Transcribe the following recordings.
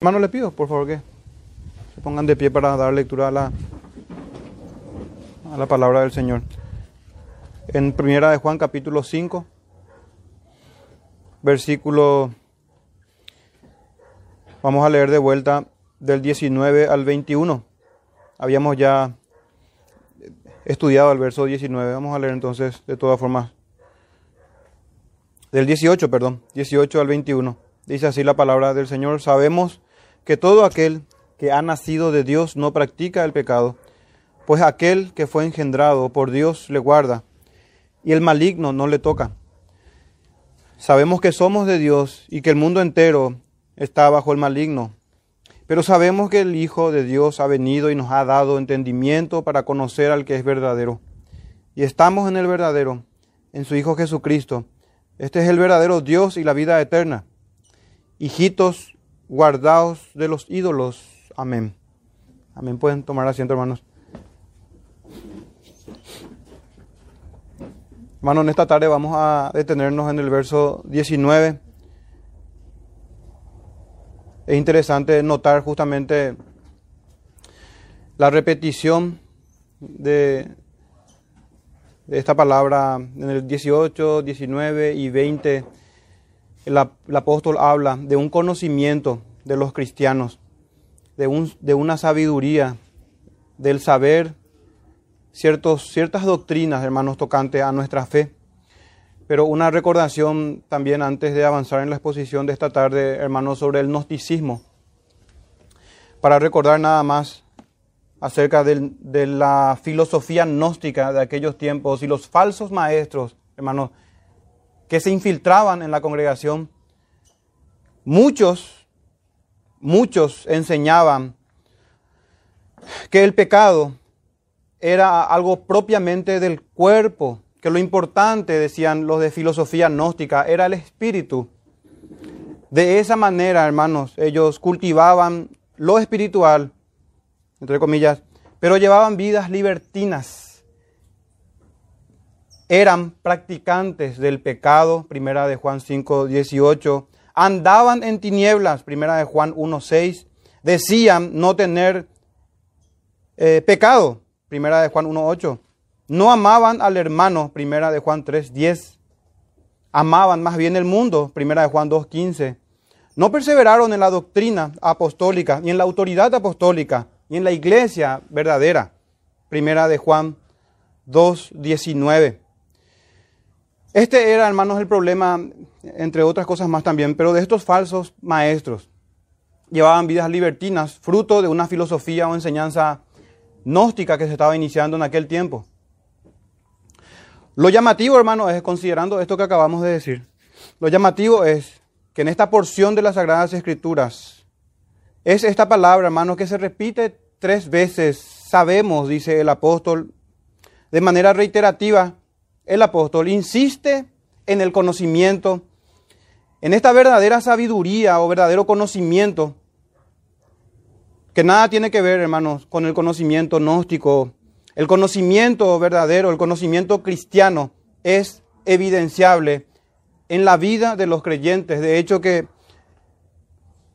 Hermano, le pido, por favor, que se pongan de pie para dar lectura a la, a la palabra del Señor. En primera de Juan, capítulo 5, versículo, vamos a leer de vuelta del 19 al 21. Habíamos ya estudiado el verso 19, vamos a leer entonces de todas formas. Del 18, perdón, 18 al 21. Dice así la palabra del Señor. Sabemos que todo aquel que ha nacido de Dios no practica el pecado, pues aquel que fue engendrado por Dios le guarda, y el maligno no le toca. Sabemos que somos de Dios y que el mundo entero está bajo el maligno, pero sabemos que el Hijo de Dios ha venido y nos ha dado entendimiento para conocer al que es verdadero. Y estamos en el verdadero, en su Hijo Jesucristo. Este es el verdadero Dios y la vida eterna. Hijitos, guardaos de los ídolos. Amén. Amén. Pueden tomar asiento, hermanos. Hermanos, en esta tarde vamos a detenernos en el verso 19. Es interesante notar justamente la repetición de, de esta palabra en el 18, 19 y 20 el, apóstol habla de un conocimiento de los cristianos, de, un, de una sabiduría, del saber ciertos, ciertas doctrinas, hermanos, tocantes a nuestra fe. Pero una recordación también antes de avanzar en la exposición de esta tarde, hermanos, sobre el gnosticismo. Para recordar nada más acerca de la filosofía gnóstica de aquellos tiempos y los falsos maestros, hermanos, que se infiltraban en la congregación, muchos, muchos enseñaban que el pecado era algo propiamente del cuerpo, que lo importante, decían los de filosofía gnóstica, era el espíritu. De esa manera, hermanos, ellos cultivaban lo espiritual, entre comillas, pero llevaban vidas libertinas eran practicantes del pecado, primera de Juan 5, 18, andaban en tinieblas, primera de Juan 1, 6, decían no tener eh, pecado, primera de Juan 1, 8, no amaban al hermano, primera de Juan 3, 10, amaban más bien el mundo, primera de Juan 2, 15, no perseveraron en la doctrina apostólica, ni en la autoridad apostólica, ni en la iglesia verdadera, primera de Juan 2, 19. Este era, hermanos, el problema, entre otras cosas más también, pero de estos falsos maestros. Llevaban vidas libertinas, fruto de una filosofía o enseñanza gnóstica que se estaba iniciando en aquel tiempo. Lo llamativo, hermanos, es, considerando esto que acabamos de decir, lo llamativo es que en esta porción de las Sagradas Escrituras es esta palabra, hermanos, que se repite tres veces. Sabemos, dice el apóstol, de manera reiterativa, el apóstol insiste en el conocimiento, en esta verdadera sabiduría o verdadero conocimiento, que nada tiene que ver, hermanos, con el conocimiento gnóstico. El conocimiento verdadero, el conocimiento cristiano es evidenciable en la vida de los creyentes. De hecho que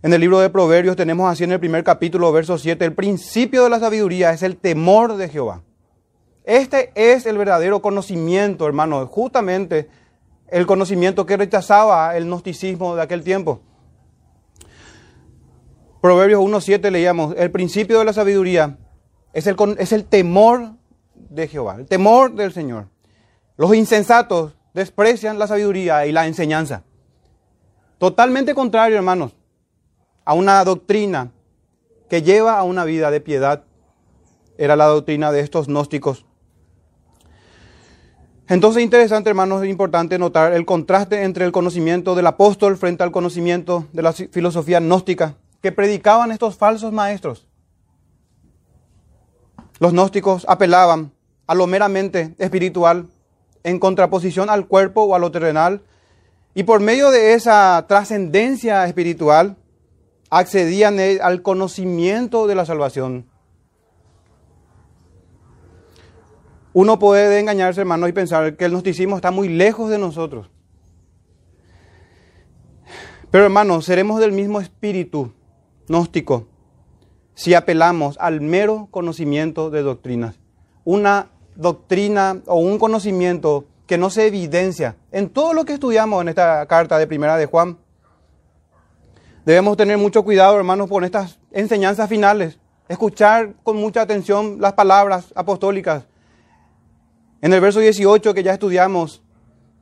en el libro de Proverbios tenemos así en el primer capítulo, verso 7, el principio de la sabiduría es el temor de Jehová. Este es el verdadero conocimiento, hermano, justamente el conocimiento que rechazaba el gnosticismo de aquel tiempo. Proverbios 1.7 leíamos, el principio de la sabiduría es el, es el temor de Jehová, el temor del Señor. Los insensatos desprecian la sabiduría y la enseñanza. Totalmente contrario, hermanos, a una doctrina que lleva a una vida de piedad. Era la doctrina de estos gnósticos. Entonces, interesante, hermanos, es importante notar el contraste entre el conocimiento del apóstol frente al conocimiento de la filosofía gnóstica que predicaban estos falsos maestros. Los gnósticos apelaban a lo meramente espiritual en contraposición al cuerpo o a lo terrenal, y por medio de esa trascendencia espiritual accedían al conocimiento de la salvación Uno puede engañarse, hermano, y pensar que el gnosticismo está muy lejos de nosotros. Pero hermano, seremos del mismo espíritu gnóstico si apelamos al mero conocimiento de doctrinas. Una doctrina o un conocimiento que no se evidencia en todo lo que estudiamos en esta carta de primera de Juan. Debemos tener mucho cuidado, hermanos, con estas enseñanzas finales. Escuchar con mucha atención las palabras apostólicas. En el verso 18 que ya estudiamos,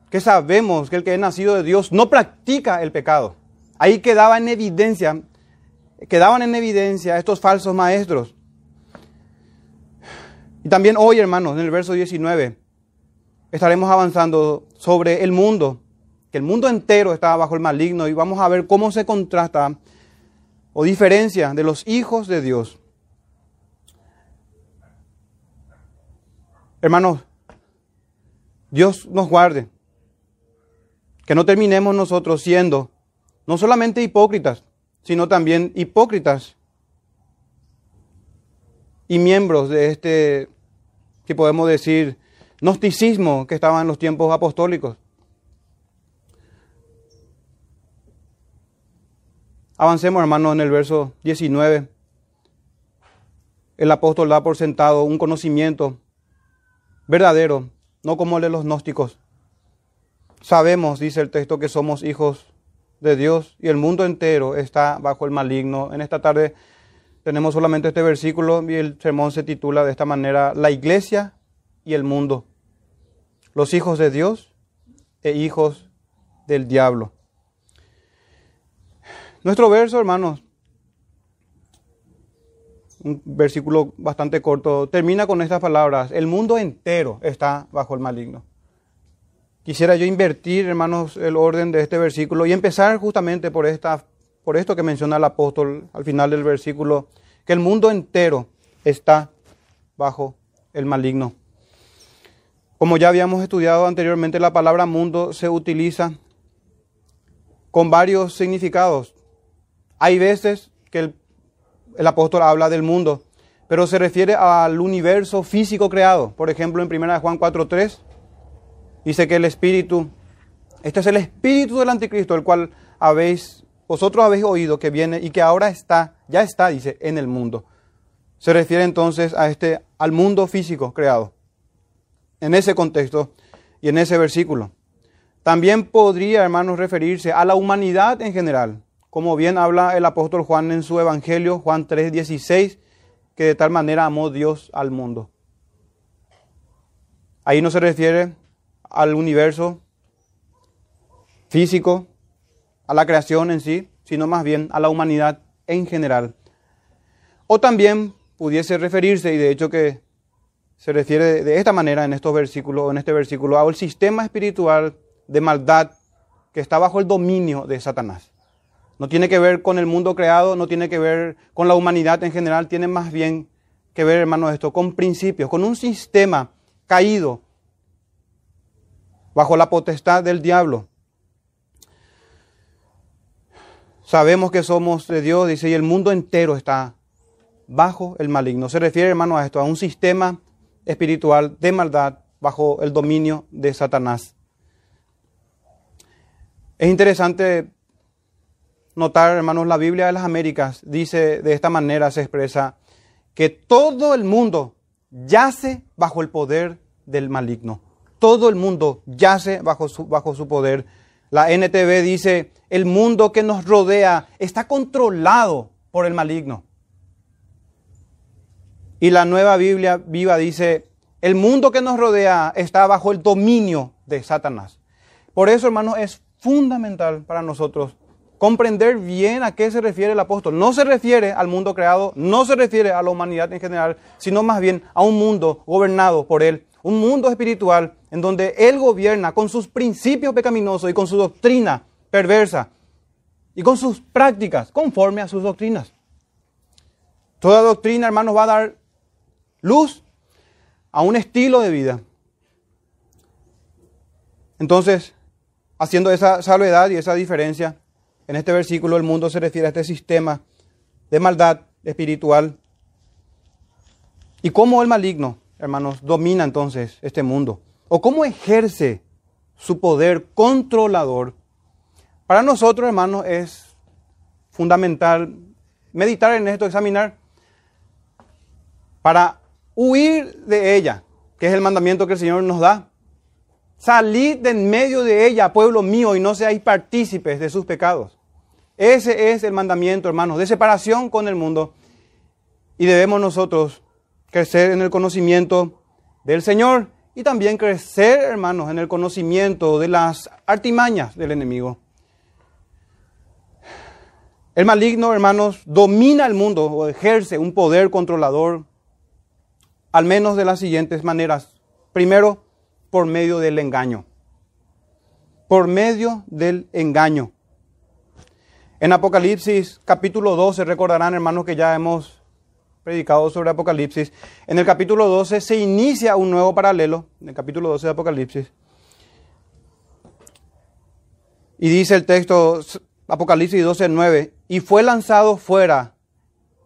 que sabemos que el que es nacido de Dios no practica el pecado. Ahí quedaba en evidencia, quedaban en evidencia estos falsos maestros. Y también hoy, hermanos, en el verso 19, estaremos avanzando sobre el mundo, que el mundo entero está bajo el maligno y vamos a ver cómo se contrasta o diferencia de los hijos de Dios. Hermanos, Dios nos guarde. Que no terminemos nosotros siendo no solamente hipócritas, sino también hipócritas y miembros de este, que podemos decir, gnosticismo que estaba en los tiempos apostólicos. Avancemos, hermanos, en el verso 19. El apóstol da por sentado un conocimiento verdadero, no como de los gnósticos. Sabemos, dice el texto, que somos hijos de Dios y el mundo entero está bajo el maligno. En esta tarde tenemos solamente este versículo y el sermón se titula de esta manera, La iglesia y el mundo, los hijos de Dios e hijos del diablo. Nuestro verso, hermanos, un versículo bastante corto, termina con estas palabras, el mundo entero está bajo el maligno. Quisiera yo invertir, hermanos, el orden de este versículo y empezar justamente por esta por esto que menciona el apóstol al final del versículo, que el mundo entero está bajo el maligno. Como ya habíamos estudiado anteriormente, la palabra mundo se utiliza con varios significados. Hay veces que el, el apóstol habla del mundo, pero se refiere al universo físico creado. Por ejemplo, en 1 Juan 4.3 dice que el espíritu, este es el espíritu del anticristo, el cual habéis vosotros habéis oído que viene y que ahora está, ya está, dice, en el mundo. Se refiere entonces a este, al mundo físico creado. En ese contexto y en ese versículo. También podría, hermanos, referirse a la humanidad en general, como bien habla el apóstol Juan en su Evangelio, Juan 3:16, que de tal manera amó Dios al mundo. Ahí no se refiere al universo físico, a la creación en sí, sino más bien a la humanidad en general. O también pudiese referirse, y de hecho que se refiere de esta manera en estos versículos, en este versículo, al sistema espiritual de maldad que está bajo el dominio de Satanás. No tiene que ver con el mundo creado, no tiene que ver con la humanidad en general, tiene más bien que ver, hermano, esto con principios, con un sistema caído bajo la potestad del diablo, Sabemos que somos de Dios, dice, y el mundo entero está bajo el maligno. Se refiere, hermano, a esto, a un sistema espiritual de maldad bajo el dominio de Satanás. Es interesante notar, hermanos, la Biblia de las Américas dice de esta manera, se expresa, que todo el mundo yace bajo el poder del maligno. Todo el mundo yace bajo su, bajo su poder. La NTV dice, el mundo que nos rodea está controlado por el maligno. Y la nueva Biblia viva dice, el mundo que nos rodea está bajo el dominio de Satanás. Por eso, hermanos, es fundamental para nosotros comprender bien a qué se refiere el apóstol. No se refiere al mundo creado, no se refiere a la humanidad en general, sino más bien a un mundo gobernado por él, un mundo espiritual en donde él gobierna con sus principios pecaminosos y con su doctrina perversa y con sus prácticas conforme a sus doctrinas. Toda doctrina, hermanos, va a dar luz a un estilo de vida. Entonces, haciendo esa salvedad y esa diferencia, en este versículo el mundo se refiere a este sistema de maldad espiritual. ¿Y cómo el maligno, hermanos, domina entonces este mundo? ¿O cómo ejerce su poder controlador para nosotros, hermanos, es fundamental meditar en esto, examinar, para huir de ella, que es el mandamiento que el Señor nos da. Salid de en medio de ella, pueblo mío, y no seáis partícipes de sus pecados. Ese es el mandamiento, hermanos, de separación con el mundo. Y debemos nosotros crecer en el conocimiento del Señor y también crecer, hermanos, en el conocimiento de las artimañas del enemigo. El maligno, hermanos, domina el mundo o ejerce un poder controlador, al menos de las siguientes maneras. Primero, por medio del engaño. Por medio del engaño. En Apocalipsis capítulo 12, recordarán hermanos que ya hemos predicado sobre Apocalipsis. En el capítulo 12 se inicia un nuevo paralelo, en el capítulo 12 de Apocalipsis. Y dice el texto, Apocalipsis 12, 9, y fue lanzado fuera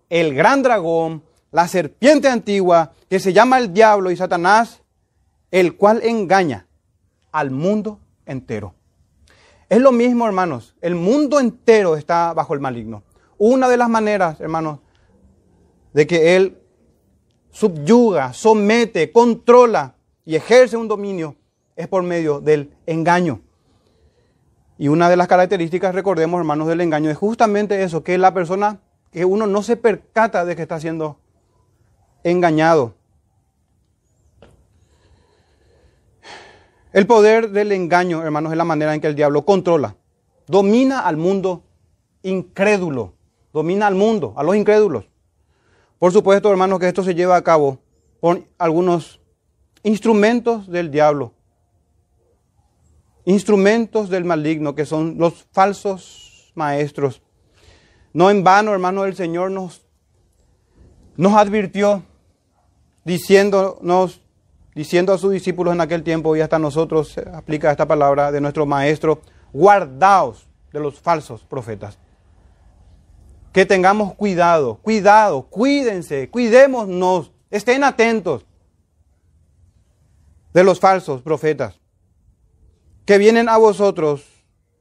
el gran dragón, la serpiente antigua, que se llama el diablo y Satanás, el cual engaña al mundo entero. Es lo mismo, hermanos. El mundo entero está bajo el maligno. Una de las maneras, hermanos, de que él subyuga, somete, controla y ejerce un dominio es por medio del engaño. Y una de las características, recordemos, hermanos, del engaño es justamente eso, que la persona, que uno no se percata de que está siendo engañado. El poder del engaño, hermanos, es la manera en que el diablo controla, domina al mundo incrédulo, domina al mundo, a los incrédulos. Por supuesto, hermanos, que esto se lleva a cabo con algunos instrumentos del diablo, instrumentos del maligno, que son los falsos maestros. No en vano, hermanos, el Señor nos, nos advirtió diciéndonos diciendo a sus discípulos en aquel tiempo y hasta nosotros aplica esta palabra de nuestro maestro, guardaos de los falsos profetas. Que tengamos cuidado, cuidado, cuídense, cuidémonos, estén atentos de los falsos profetas que vienen a vosotros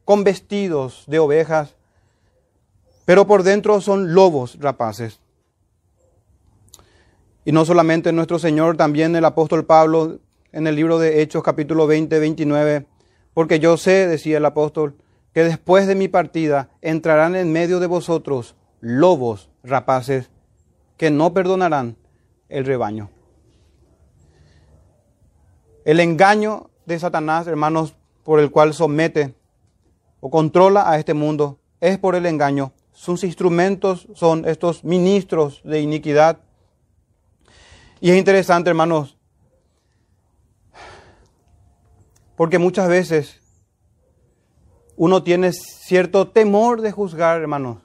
con vestidos de ovejas, pero por dentro son lobos rapaces. Y no solamente nuestro Señor, también el apóstol Pablo en el libro de Hechos capítulo 20, 29, porque yo sé, decía el apóstol, que después de mi partida entrarán en medio de vosotros lobos rapaces que no perdonarán el rebaño. El engaño de Satanás, hermanos, por el cual somete o controla a este mundo, es por el engaño. Sus instrumentos son estos ministros de iniquidad y es interesante, hermanos, porque muchas veces uno tiene cierto temor de juzgar, hermanos.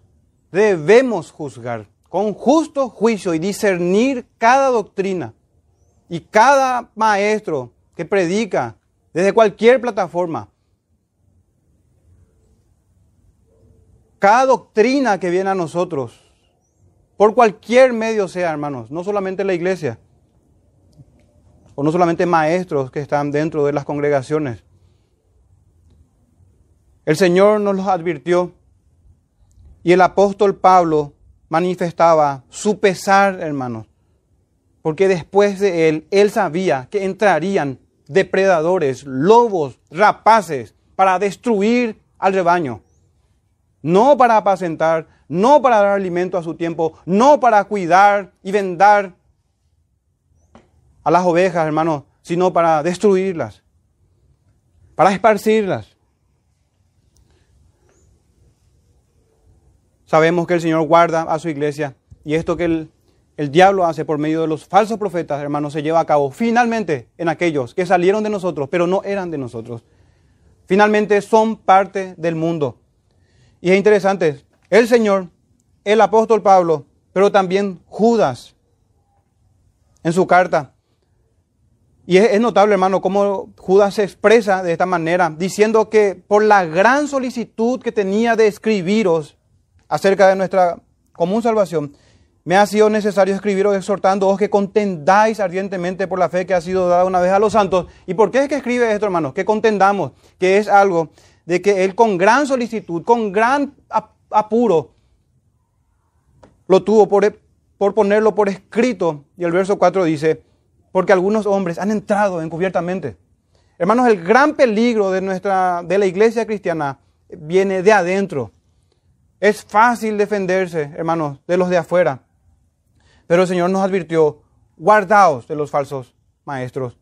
Debemos juzgar con justo juicio y discernir cada doctrina y cada maestro que predica desde cualquier plataforma. Cada doctrina que viene a nosotros, por cualquier medio sea, hermanos, no solamente la iglesia, o no solamente maestros que están dentro de las congregaciones. El Señor nos los advirtió y el apóstol Pablo manifestaba su pesar, hermanos, porque después de él, él sabía que entrarían depredadores, lobos, rapaces, para destruir al rebaño. No para apacentar, no para dar alimento a su tiempo, no para cuidar y vendar a las ovejas, hermanos, sino para destruirlas, para esparcirlas. Sabemos que el Señor guarda a su iglesia y esto que el, el diablo hace por medio de los falsos profetas, hermanos, se lleva a cabo finalmente en aquellos que salieron de nosotros, pero no eran de nosotros. Finalmente son parte del mundo. Y es interesante, el Señor, el apóstol Pablo, pero también Judas, en su carta, y es, notable, hermano, cómo Judas se expresa de esta manera, diciendo que por la gran solicitud que tenía de escribiros acerca de nuestra común salvación, me ha sido necesario escribiros exhortándoos que contendáis ardientemente por la fe que ha sido dada una vez a los santos. ¿Y por qué es que escribe esto, hermano? Que contendamos, que es algo de que Él con gran solicitud, con gran apuro, lo tuvo por, por ponerlo por escrito. Y el verso 4 dice, porque algunos hombres han entrado encubiertamente. Hermanos, el gran peligro de, nuestra, de la iglesia cristiana viene de adentro. Es fácil defenderse, hermanos, de los de afuera. Pero el Señor nos advirtió, guardaos de los falsos maestros.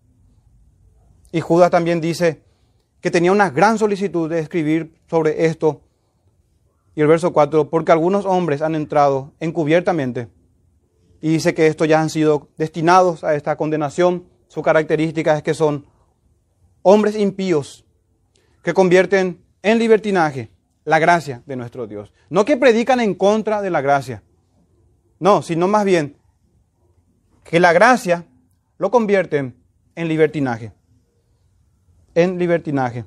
Y Judas también dice que tenía una gran solicitud de escribir sobre esto. Y el verso 4, porque algunos hombres han entrado encubiertamente. Y dice que estos ya han sido destinados a esta condenación. Su característica es que son hombres impíos que convierten en libertinaje la gracia de nuestro Dios. No que predican en contra de la gracia. No, sino más bien que la gracia lo convierten en libertinaje. En libertinaje.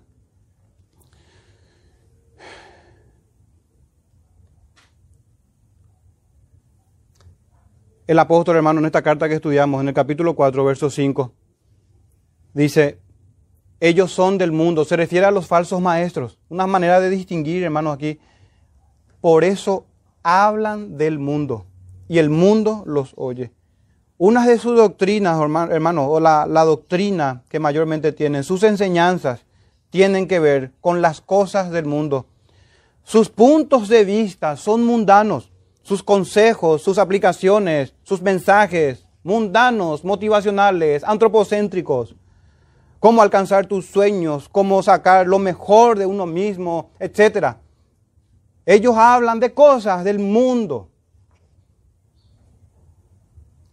El apóstol hermano en esta carta que estudiamos, en el capítulo 4, verso 5, dice, ellos son del mundo, se refiere a los falsos maestros, una manera de distinguir, hermanos, aquí. Por eso hablan del mundo y el mundo los oye. Una de sus doctrinas, hermanos, o la, la doctrina que mayormente tienen, sus enseñanzas, tienen que ver con las cosas del mundo. Sus puntos de vista son mundanos, sus consejos, sus aplicaciones, sus mensajes, mundanos, motivacionales, antropocéntricos. Cómo alcanzar tus sueños, cómo sacar lo mejor de uno mismo, etc. Ellos hablan de cosas del mundo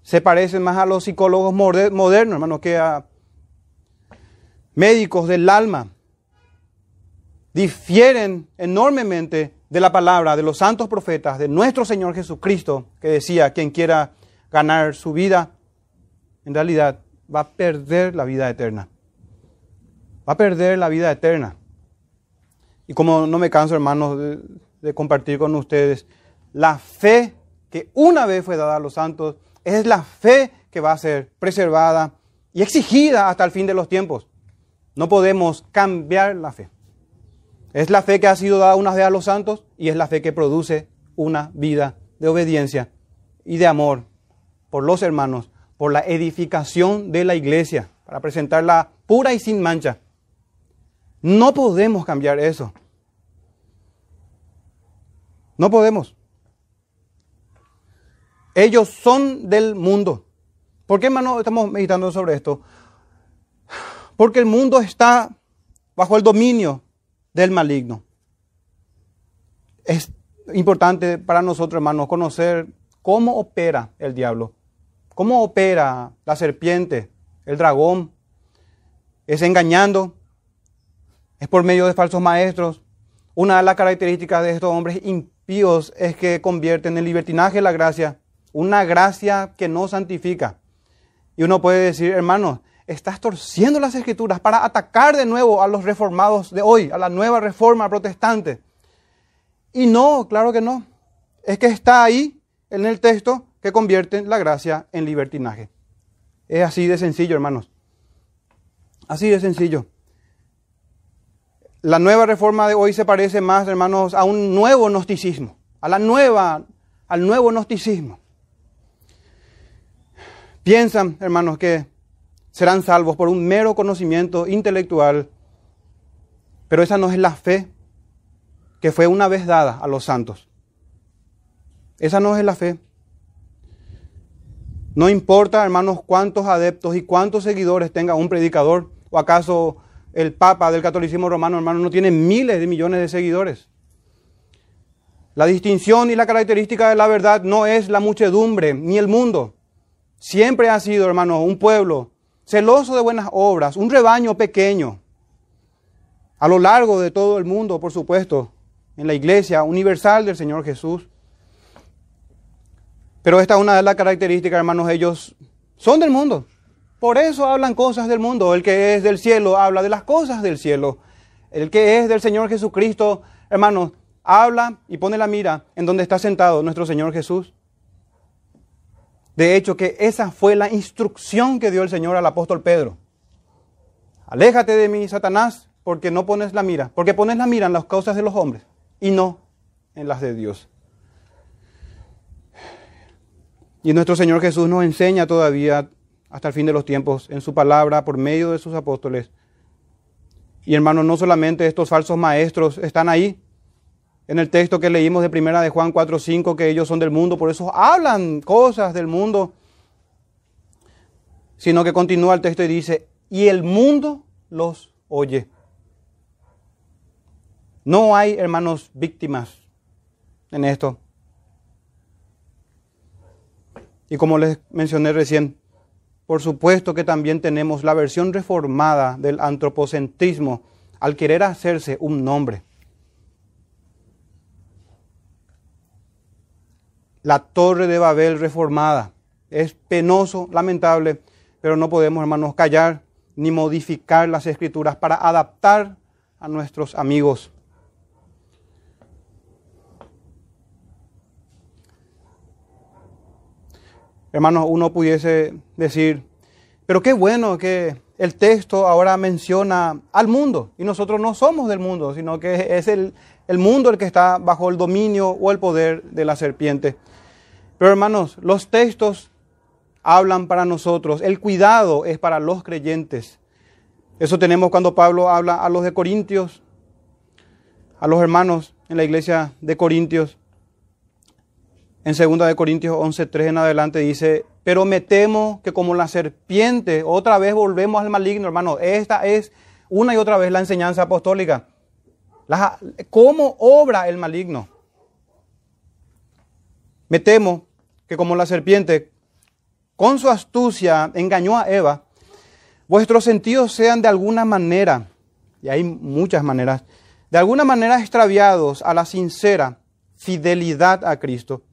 se parecen más a los psicólogos modernos, hermano, que a médicos del alma. Difieren enormemente de la palabra de los santos profetas, de nuestro Señor Jesucristo, que decía, quien quiera ganar su vida, en realidad va a perder la vida eterna. Va a perder la vida eterna. Y como no me canso, hermanos, de, compartir con ustedes, la fe que una vez fue dada a los santos es la fe que va a ser preservada y exigida hasta el fin de los tiempos. No podemos cambiar la fe. Es la fe que ha sido dada una vez a los santos y es la fe que produce una vida de obediencia y de amor por los hermanos, por la edificación de la iglesia, para presentarla pura y sin mancha. No podemos cambiar eso. No podemos. Ellos son del mundo. ¿Por qué, hermano, estamos meditando sobre esto? Porque el mundo está bajo el dominio del maligno. Es importante para nosotros, hermanos, conocer cómo opera el diablo, cómo opera la serpiente, el dragón. Es engañando, es por medio de falsos maestros. Una de las características de estos hombres impíos es que convierten en libertinaje la gracia una gracia que no santifica. Y uno puede decir, hermano, estás torciendo las escrituras para atacar de nuevo a los reformados de hoy, a la nueva reforma protestante. Y no, claro que no. Es que está ahí en el texto que convierte la gracia en libertinaje. Es así de sencillo, hermanos. Así de sencillo. La nueva reforma de hoy se parece más, hermanos, a un nuevo gnosticismo, a la nueva, al nuevo gnosticismo. Piensan, hermanos, que serán salvos por un mero conocimiento intelectual, pero esa no es la fe que fue una vez dada a los santos. Esa no es la fe. No importa, hermanos, cuántos adeptos y cuántos seguidores tenga un predicador, o acaso el Papa del catolicismo romano, hermano, no tiene miles de millones de seguidores. La distinción y la característica de la verdad no es la muchedumbre ni el mundo. Siempre ha sido, hermano, un pueblo celoso de buenas obras, un rebaño pequeño. A lo largo de todo el mundo, por supuesto, en la iglesia universal del Señor Jesús. Pero esta es una de las características, hermanos, ellos son del mundo. Por eso hablan cosas del mundo. El que es del cielo habla de las cosas del cielo. El que es del Señor Jesucristo, hermanos, habla y pone la mira en donde está sentado nuestro Señor Jesús. De hecho, que esa fue la instrucción que dio el Señor al apóstol Pedro. Aléjate de mí, Satanás, porque no pones la mira, porque pones la mira en las causas de los hombres y no en las de Dios. Y nuestro Señor Jesús nos enseña todavía hasta el fin de los tiempos en su palabra por medio de sus apóstoles. Y hermanos, no solamente estos falsos maestros están ahí, en el texto que leímos de primera de Juan 4:5 que ellos son del mundo, por eso hablan cosas del mundo, sino que continúa el texto y dice, "Y el mundo los oye." No hay, hermanos, víctimas en esto. Y como les mencioné recién, por supuesto que también tenemos la versión reformada del antropocentrismo al querer hacerse un nombre. La torre de Babel reformada. Es penoso, lamentable, pero no podemos, hermanos, callar ni modificar las escrituras para adaptar a nuestros amigos. Hermanos, uno pudiese decir, pero qué bueno que el texto ahora menciona al mundo y nosotros no somos del mundo, sino que es el, el mundo el que está bajo el dominio o el poder de la serpiente. Pero hermanos, los textos hablan para nosotros, el cuidado es para los creyentes. Eso tenemos cuando Pablo habla a los de Corintios, a los hermanos en la iglesia de Corintios. En 2 de Corintios 11:3 en adelante dice, pero me temo que como la serpiente, otra vez volvemos al maligno, hermano. Esta es una y otra vez la enseñanza apostólica. ¿Cómo obra el maligno? Me temo que como la serpiente, con su astucia, engañó a Eva, vuestros sentidos sean de alguna manera, y hay muchas maneras, de alguna manera extraviados a la sincera fidelidad a Cristo.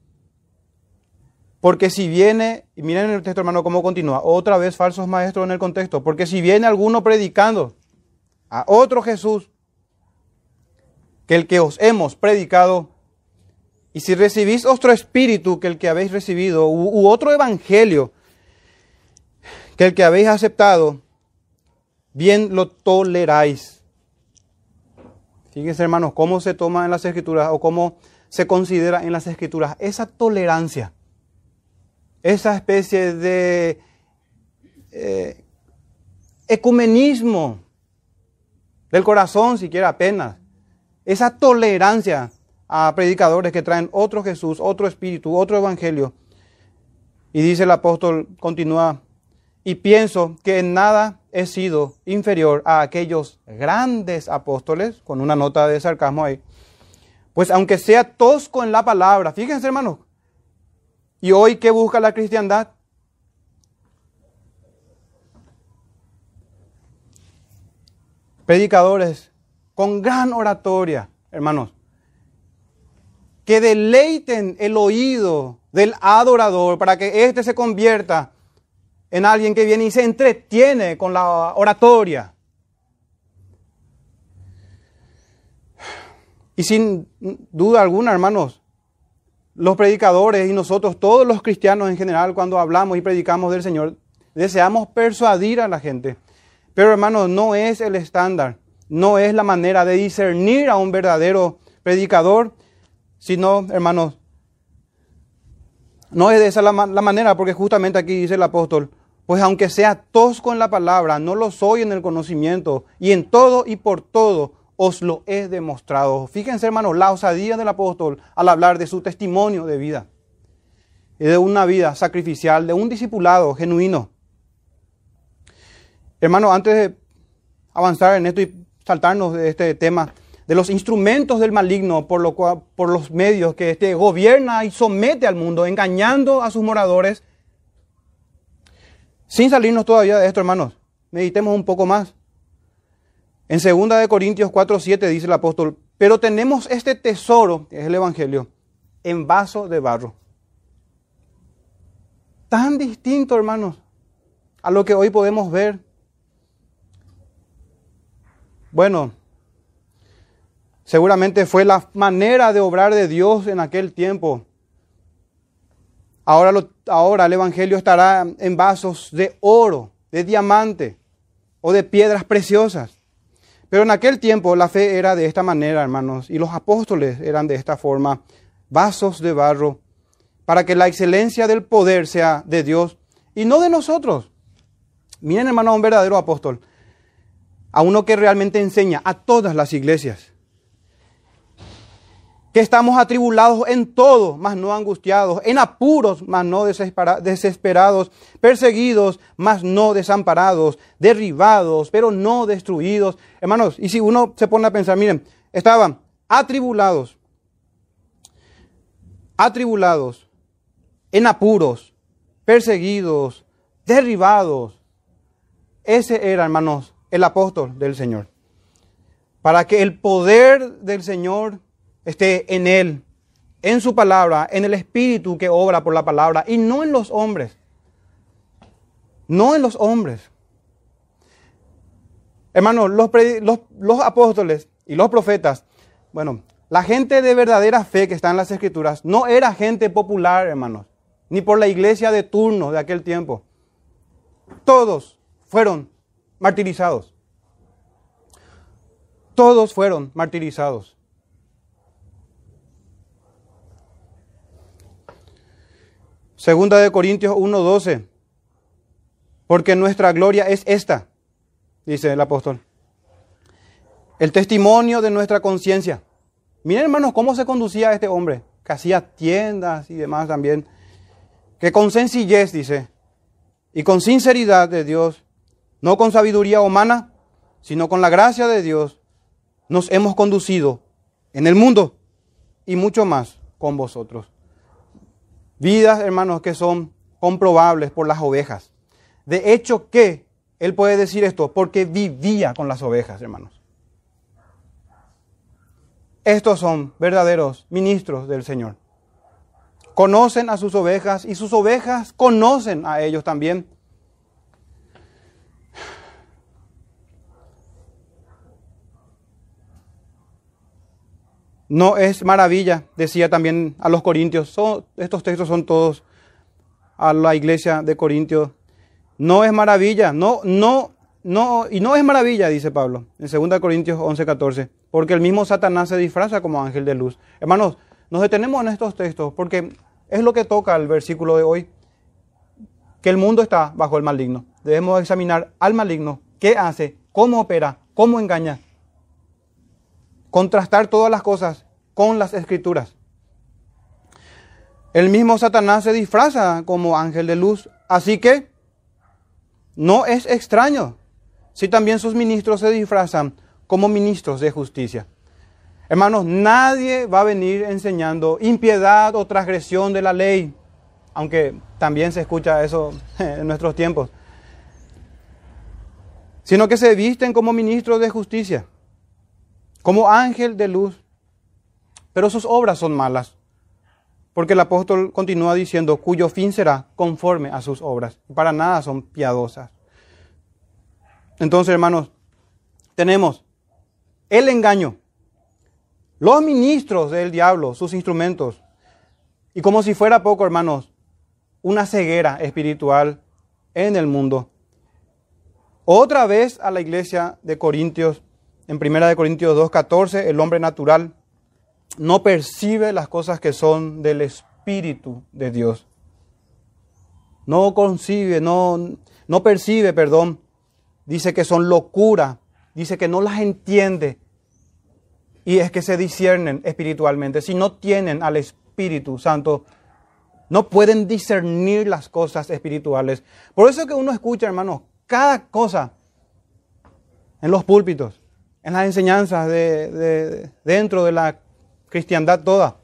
Porque si viene, y miren el texto hermano cómo continúa, otra vez falsos maestros en el contexto, porque si viene alguno predicando a otro Jesús, que el que os hemos predicado, y si recibís otro espíritu que el que habéis recibido, u, otro evangelio que el que habéis aceptado, bien lo toleráis. Fíjense hermanos, cómo se toma en las escrituras o cómo se considera en las escrituras esa tolerancia esa especie de eh, ecumenismo del corazón, siquiera apenas, esa tolerancia a predicadores que traen otro Jesús, otro espíritu, otro evangelio. Y dice el apóstol, continúa, y pienso que en nada he sido inferior a aquellos grandes apóstoles, con una nota de sarcasmo ahí, pues aunque sea tosco en la palabra, fíjense hermanos, ¿Y hoy qué busca la cristiandad? Predicadores con gran oratoria, hermanos, que deleiten el oído del adorador para que éste se convierta en alguien que viene y se entretiene con la oratoria. Y sin duda alguna, hermanos, los predicadores y nosotros, todos los cristianos en general, cuando hablamos y predicamos del Señor, deseamos persuadir a la gente. Pero hermanos, no es el estándar, no es la manera de discernir a un verdadero predicador, sino, hermanos, no es de esa la, la manera, porque justamente aquí dice el apóstol, pues aunque sea tosco en la palabra, no lo soy en el conocimiento, y en todo y por todo os lo he demostrado. Fíjense, hermanos, la osadía del apóstol al hablar de su testimonio de vida, de una vida sacrificial, de un discipulado genuino. Hermanos, antes de avanzar en esto y saltarnos de este tema, de los instrumentos del maligno por, lo cual, por los medios que este gobierna y somete al mundo, engañando a sus moradores, sin salirnos todavía de esto, hermanos, meditemos un poco más. En 2 de Corintios 4:7 dice el apóstol, "Pero tenemos este tesoro, que es el evangelio, en vaso de barro." Tan distinto, hermanos, a lo que hoy podemos ver. Bueno, seguramente fue la manera de obrar de Dios en aquel tiempo. Ahora, ahora el Evangelio estará en vasos de oro, de diamante o de piedras preciosas. Pero en aquel tiempo la fe era de esta manera, hermanos, y los apóstoles eran de esta forma, vasos de barro, para que la excelencia del poder sea de Dios y no de nosotros. Miren, hermano, a un verdadero apóstol, a uno que realmente enseña a todas las iglesias que estamos atribulados en todo, mas no angustiados, en apuros, mas no desesperados, perseguidos, mas no desamparados, derribados, pero no destruidos. Hermanos, y si uno se pone a pensar, miren, estaban atribulados, atribulados, en apuros, perseguidos, derribados. Ese era, hermanos, el apóstol del Señor. Para que el poder del Señor esté en Él, en su palabra, en el Espíritu que obra por la palabra y no en los hombres. No en los hombres. Hermanos, los, los, apóstoles y los profetas, bueno, la gente de verdadera fe que está en las escrituras no era gente popular, hermanos, ni por la iglesia de turno de aquel tiempo. Todos fueron martirizados. Todos fueron martirizados. Segunda de Corintios 1:12. Porque nuestra gloria es esta, dice el apóstol. El testimonio de nuestra conciencia. Miren hermanos cómo se conducía este hombre, que hacía tiendas y demás también. Que con sencillez, dice, y con sinceridad de Dios, no con sabiduría humana, sino con la gracia de Dios, nos hemos conducido en el mundo y mucho más con vosotros. Vidas, hermanos, que son comprobables por las ovejas. De hecho, que él puede decir esto porque vivía con las ovejas, hermanos. Estos son verdaderos ministros del Señor. Conocen a sus ovejas y sus ovejas conocen a ellos también. No es maravilla, decía también a los corintios. estos textos son todos a la iglesia de Corintios. No es maravilla, no, no, no, y no es maravilla, dice Pablo en 2 Corintios 11, 14, porque el mismo Satanás se disfraza como ángel de luz. Hermanos, nos detenemos en estos textos porque es lo que toca el versículo de hoy, que el mundo está bajo el maligno. Debemos examinar al maligno, qué hace, cómo opera, cómo engaña, contrastar todas las cosas con las escrituras. El mismo Satanás se disfraza como ángel de luz, así que no es extraño si también sus ministros se disfrazan como ministros de justicia. Hermanos, nadie va a venir enseñando impiedad o transgresión de la ley, aunque también se escucha eso en nuestros tiempos, sino que se visten como ministros de justicia como ángel de luz, pero sus obras son malas. Porque el apóstol continúa diciendo, cuyo fin será conforme a sus obras. Para nada son piadosas. Entonces, hermanos, tenemos el engaño, los ministros del diablo, sus instrumentos, y como si fuera poco, hermanos, una ceguera espiritual en el mundo. Otra vez a la iglesia de Corintios en 1 Corintios 2.14, el hombre natural no percibe las cosas que son del Espíritu de Dios. No concibe, no, no percibe, perdón. Dice que son locura. Dice que no las entiende. Y es que se disciernen espiritualmente. Si no tienen al Espíritu Santo, no pueden discernir las cosas espirituales. Por eso que uno escucha, hermanos, cada cosa en los púlpitos en las enseñanzas de, dentro de la cristiandad toda,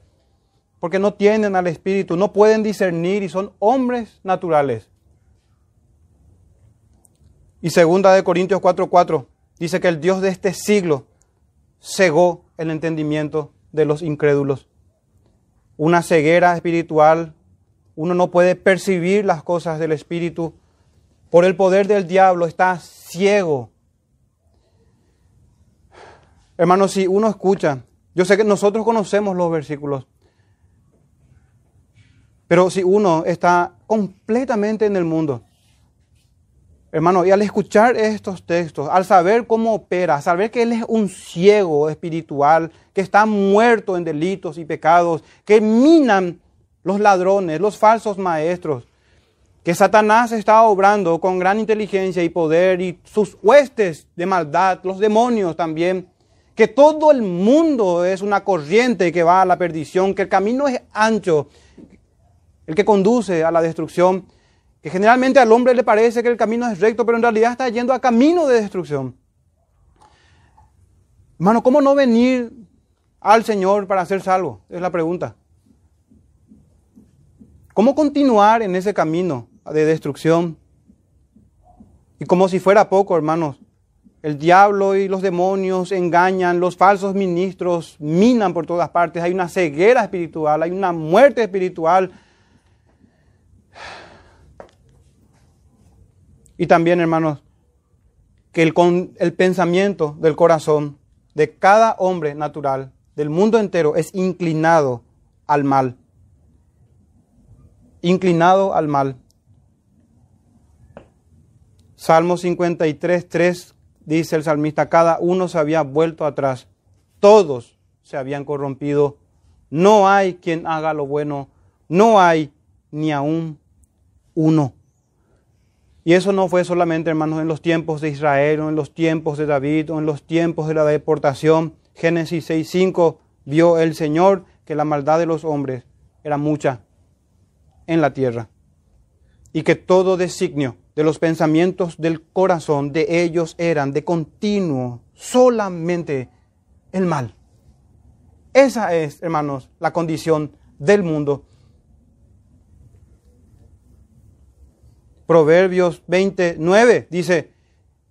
porque no tienen al Espíritu, no pueden discernir y son hombres naturales. Y segunda de Corintios 4:4 dice que el Dios de este siglo cegó el entendimiento de los incrédulos. Una ceguera espiritual, uno no puede percibir las cosas del Espíritu. Por el poder del diablo está ciego Hermanos, si uno escucha, yo sé que nosotros conocemos los versículos, pero si uno está completamente en el mundo, hermano, y al escuchar estos textos, al saber cómo opera, al saber que Él es un ciego espiritual, que está muerto en delitos y pecados, que minan los ladrones, los falsos maestros, que Satanás está obrando con gran inteligencia y poder y sus huestes de maldad, los demonios también, que todo el mundo es una corriente que va a la perdición, que el camino es ancho, el que conduce a la destrucción, que generalmente al hombre le parece que el camino es recto, pero en realidad está yendo a camino de destrucción. Hermano, ¿cómo no venir al Señor para ser salvo? Es la pregunta. ¿Cómo continuar en ese camino de destrucción? Y como si fuera poco, hermanos, el diablo y los demonios engañan, los falsos ministros minan por todas partes, hay una ceguera espiritual, hay una muerte espiritual. Y también, hermanos, que el, el pensamiento del corazón de cada hombre natural, del mundo entero, es inclinado al mal. Inclinado al mal. Salmo 53, 3 dice el salmista, cada uno se había vuelto atrás, todos se habían corrompido, no hay quien haga lo bueno, no hay ni aún uno. Y eso no fue solamente, hermanos, en los tiempos de Israel, o en los tiempos de David, o en los tiempos de la deportación. Génesis 6.5 vio el Señor que la maldad de los hombres era mucha en la tierra. Y que todo designio de los pensamientos del corazón de ellos eran de continuo solamente el mal. Esa es, hermanos, la condición del mundo Proverbios 29 dice,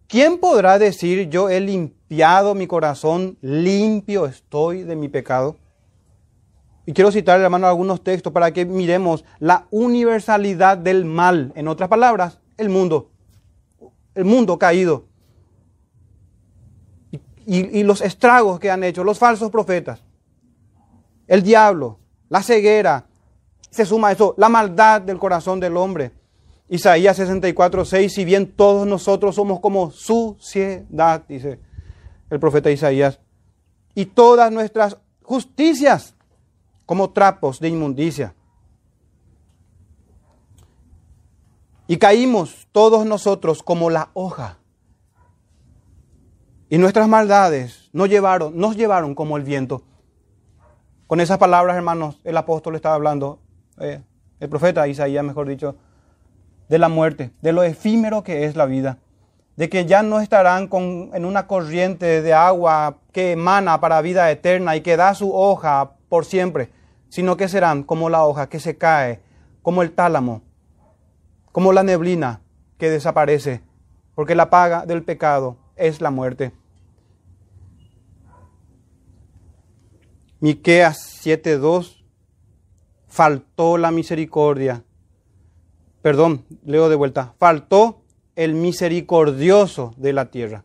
¿quién podrá decir yo he limpiado mi corazón, limpio estoy de mi pecado? Y quiero citar, hermano, algunos textos para que miremos la universalidad del mal. En otras palabras, el mundo. El mundo caído. Y, los estragos que han hecho los falsos profetas. El diablo, la ceguera. Se suma a eso, la maldad del corazón del hombre. Isaías 64, 6, si bien todos nosotros somos como suciedad, dice el profeta Isaías, y todas nuestras justicias como trapos de inmundicia. Y caímos todos nosotros como la hoja. Y nuestras maldades nos llevaron, nos llevaron como el viento. Con esas palabras, hermanos, el apóstol estaba hablando, eh, el profeta Isaías, mejor dicho, de la muerte, de lo efímero que es la vida, de que ya no estarán con, en una corriente de agua que emana para vida eterna y que da su hoja por siempre, sino que serán como la hoja que se cae, como el tálamo, como la neblina que desaparece, porque la paga del pecado es la muerte. Miqueas 7:2 faltó la misericordia perdón, leo de vuelta, faltó el misericordioso de la tierra.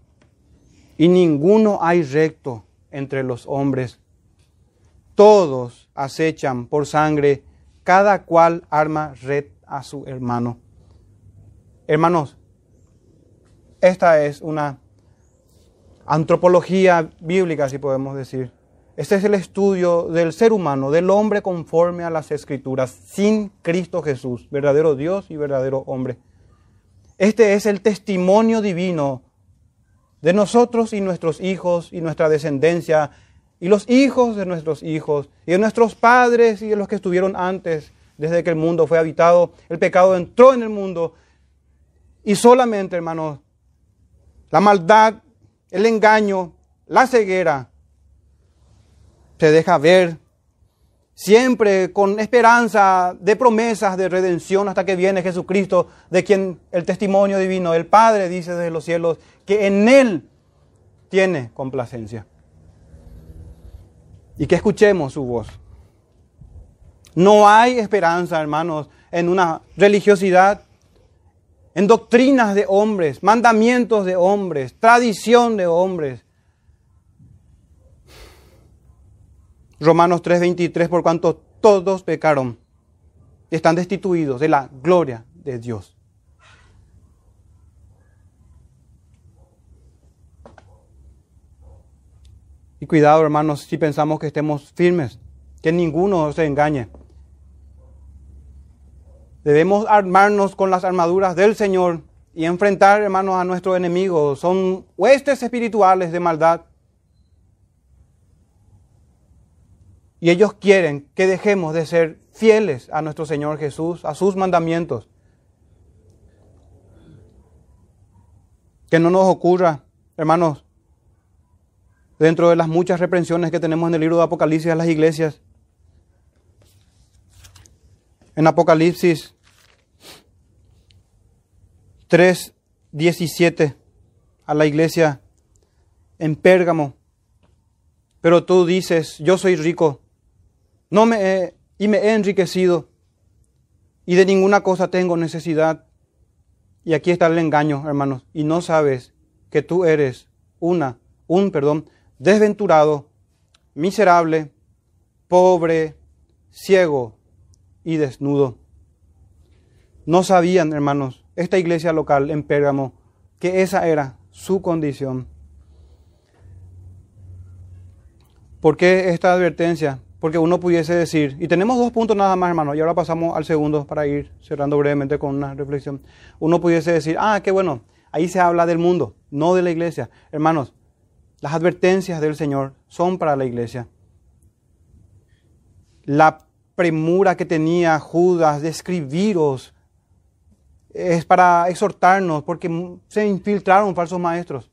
Y ninguno hay recto entre los hombres. Todos acechan por sangre, cada cual arma red a su hermano. Hermanos, esta es una antropología bíblica, si podemos decir. Este es el estudio del ser humano, del hombre conforme a las escrituras, sin Cristo Jesús, verdadero Dios y verdadero hombre. Este es el testimonio divino de nosotros y nuestros hijos y nuestra descendencia y los hijos de nuestros hijos y de nuestros padres y de los que estuvieron antes, desde que el mundo fue habitado. El pecado entró en el mundo y solamente, hermanos, la maldad, el engaño, la ceguera, se deja ver, siempre con esperanza de promesas de redención hasta que viene Jesucristo, de quien el testimonio divino, el Padre dice desde los cielos, que en Él tiene complacencia. Y que escuchemos su voz. No hay esperanza, hermanos, en una religiosidad, en doctrinas de hombres, mandamientos de hombres, tradición de hombres, Romanos 3:23, por cuanto todos pecaron, están destituidos de la gloria de Dios. Y cuidado, hermanos, si pensamos que estemos firmes, que ninguno se engañe. Debemos armarnos con las armaduras del Señor y enfrentar, hermanos, a nuestros enemigos. Son huestes espirituales de maldad. Y ellos quieren que dejemos de ser fieles a nuestro Señor Jesús, a sus mandamientos. Que no nos ocurra, hermanos, dentro de las muchas reprensiones que tenemos en el libro de Apocalipsis a las iglesias. En Apocalipsis 3:17 a la iglesia en Pérgamo. Pero tú dices, yo soy rico, no me he, y me he enriquecido, y de ninguna cosa tengo necesidad. Y aquí está el engaño, hermanos, y no sabes que tú eres una, un, perdón, desventurado, miserable, pobre, ciego y desnudo. No sabían, hermanos, esta iglesia local en Pérgamo, que esa era su condición. ¿Por qué esta advertencia? Porque uno pudiese decir, y tenemos dos puntos nada más, hermano, y ahora pasamos al segundo para ir cerrando brevemente con una reflexión. Uno pudiese decir, ah, qué bueno, ahí se habla del mundo, no de la iglesia. Hermanos, las advertencias del Señor son para la iglesia. La premura que tenía Judas de escribiros es para exhortarnos, porque se infiltraron falsos maestros.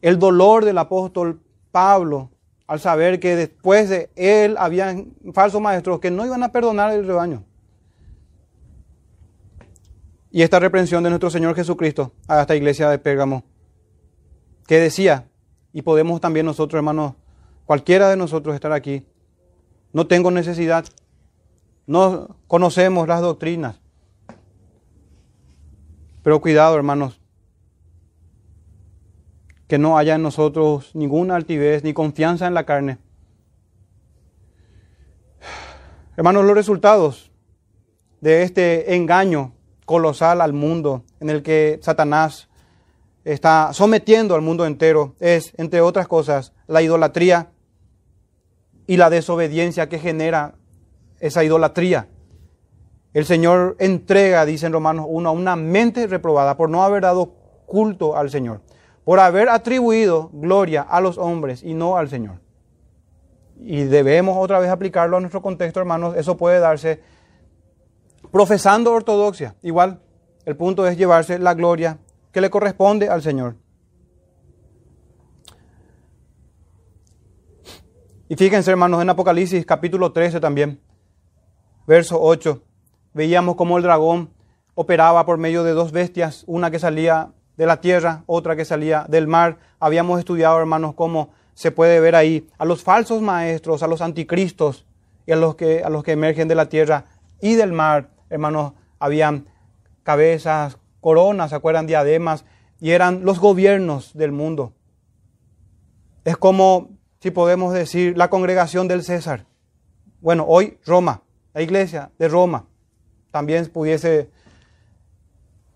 El dolor del apóstol Pablo al saber que después de él había falsos maestros que no iban a perdonar el rebaño. Y esta reprensión de nuestro Señor Jesucristo a esta iglesia de Pérgamo, que decía, y podemos también nosotros, hermanos, cualquiera de nosotros estar aquí, no tengo necesidad, no conocemos las doctrinas, pero cuidado, hermanos, que no haya en nosotros ninguna altivez ni confianza en la carne. Hermanos, los resultados de este engaño colosal al mundo en el que Satanás está sometiendo al mundo entero es, entre otras cosas, la idolatría y la desobediencia que genera esa idolatría. El Señor entrega, dice en Romanos 1, a una mente reprobada por no haber dado culto al Señor, por haber atribuido gloria a los hombres y no al Señor. Y debemos otra vez aplicarlo a nuestro contexto, hermanos. Eso puede darse profesando ortodoxia. Igual, el punto es llevarse la gloria que le corresponde al Señor. Y fíjense, hermanos, en Apocalipsis capítulo 13 también, verso 8 veíamos cómo el dragón operaba por medio de dos bestias, una que salía de la tierra, otra que salía del mar. Habíamos estudiado, hermanos, cómo se puede ver ahí a los falsos maestros, a los anticristos y a los que, a los que emergen de la tierra y del mar. Hermanos, habían cabezas, coronas, ¿se acuerdan? Diademas, y eran los gobiernos del mundo. Es como, si podemos decir, la congregación del César. Bueno, hoy Roma, la iglesia de Roma también pudiese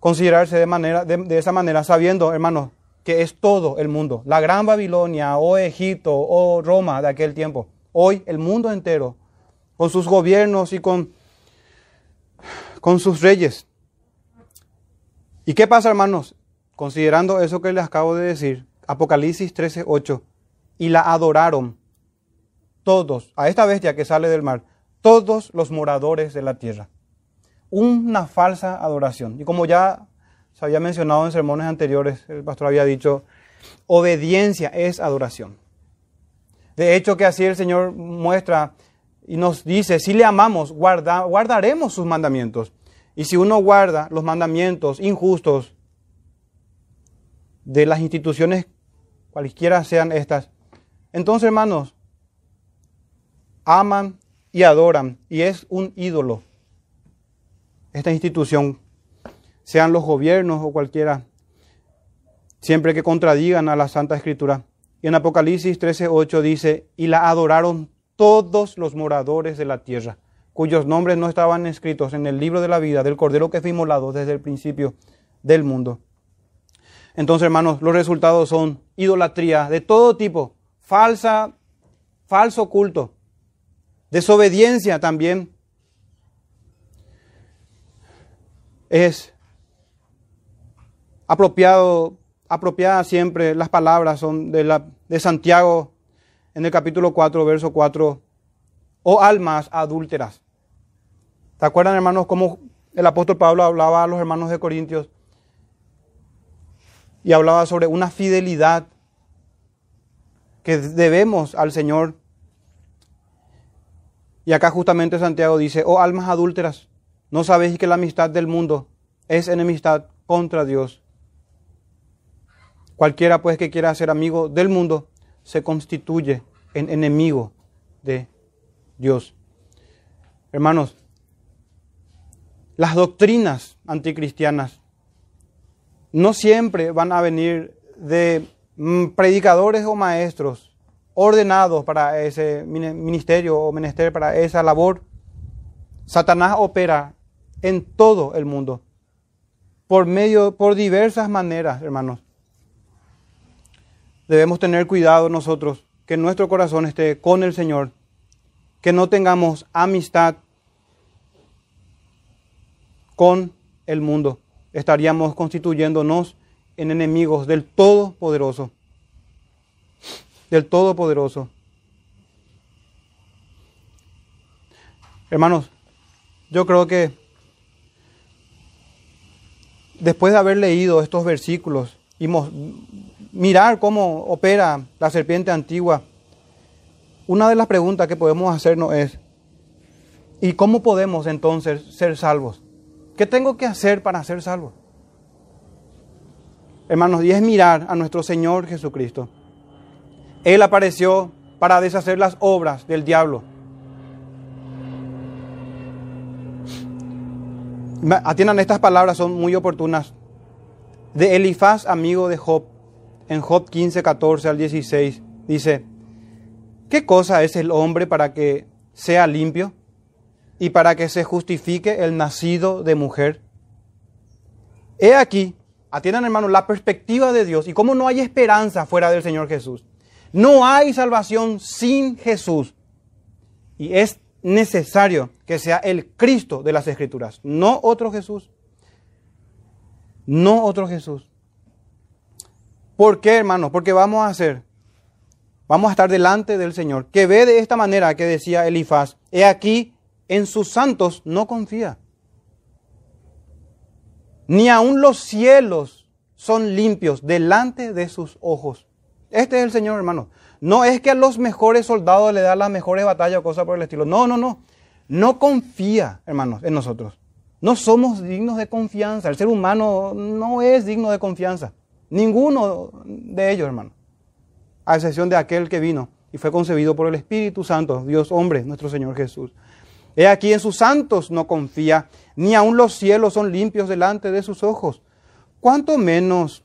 considerarse de, manera, de, esa manera, sabiendo, hermanos, que es todo el mundo, la gran Babilonia o Egipto o Roma de aquel tiempo. Hoy el mundo entero, con sus gobiernos y con, con sus reyes. ¿Y qué pasa, hermanos? Considerando eso que les acabo de decir, Apocalipsis 13, 8, y la adoraron todos, a esta bestia que sale del mar, todos los moradores de la tierra una falsa adoración. Y como ya se había mencionado en sermones anteriores, el pastor había dicho, obediencia es adoración. De hecho, que así el Señor muestra y nos dice, si le amamos, guardaremos sus mandamientos. Y si uno guarda los mandamientos injustos de las instituciones, cualquiera sean estas, entonces hermanos, aman y adoran y es un ídolo esta institución, sean los gobiernos o cualquiera, siempre que contradigan a la Santa Escritura. Y en Apocalipsis 13:8 dice, y la adoraron todos los moradores de la tierra, cuyos nombres no estaban escritos en el libro de la vida del Cordero que fue inmolado desde el principio del mundo. Entonces, hermanos, los resultados son idolatría de todo tipo, falsa, falso culto, desobediencia también, es apropiado, apropiada siempre, las palabras son de, la, de Santiago en el capítulo 4, verso 4, o almas adúlteras. ¿Se acuerdan, hermanos, cómo el apóstol Pablo hablaba a los hermanos de Corintios? Y hablaba sobre una fidelidad que debemos al Señor. Y acá justamente Santiago dice, oh almas adúlteras, ¿no sabéis que la amistad del mundo es enemistad contra Dios? Cualquiera pues que quiera ser amigo del mundo se constituye en enemigo de Dios. Hermanos, las doctrinas anticristianas no siempre van a venir de mm, predicadores o maestros ordenados para ese ministerio o menester, para esa labor. Satanás opera en todo el mundo por medio, por diversas maneras, hermanos debemos tener cuidado nosotros, que nuestro corazón esté con el Señor, que no tengamos amistad con el mundo. Estaríamos constituyéndonos en enemigos del Todopoderoso. Del Todopoderoso. Hermanos, yo creo que después de haber leído estos versículos y mirar cómo opera la serpiente antigua, una de las preguntas que podemos hacernos es, ¿y cómo podemos entonces ser salvos? ¿Qué tengo que hacer para ser salvo? Hermanos, y es mirar a nuestro Señor Jesucristo. Él apareció para deshacer las obras del diablo. Atiendan estas palabras, son muy oportunas. De Elifaz, amigo de Job en Job 15, 14 al 16, dice, ¿qué cosa es el hombre para que sea limpio y para que se justifique el nacido de mujer? He aquí, atiendan hermanos, la perspectiva de Dios y cómo no hay esperanza fuera del Señor Jesús. No hay salvación sin Jesús. Y es necesario que sea el Cristo de las Escrituras, no otro Jesús. No otro Jesús. ¿Por qué, hermanos? Porque vamos a hacer, vamos a estar delante del Señor, que ve de esta manera que decía Elifaz, he aquí, en sus santos no confía. Ni aun los cielos son limpios delante de sus ojos. Este es el Señor, hermano. No es que a los mejores soldados le da las mejores batallas o cosas por el estilo. No, no, no. No confía, hermanos, en nosotros. No somos dignos de confianza. El ser humano no es digno de confianza. Ninguno de ellos, hermano. A excepción de aquel que vino y fue concebido por el Espíritu Santo, Dios hombre, nuestro Señor Jesús. He aquí en sus santos no confía, ni aun los cielos son limpios delante de sus ojos. ¿Cuánto menos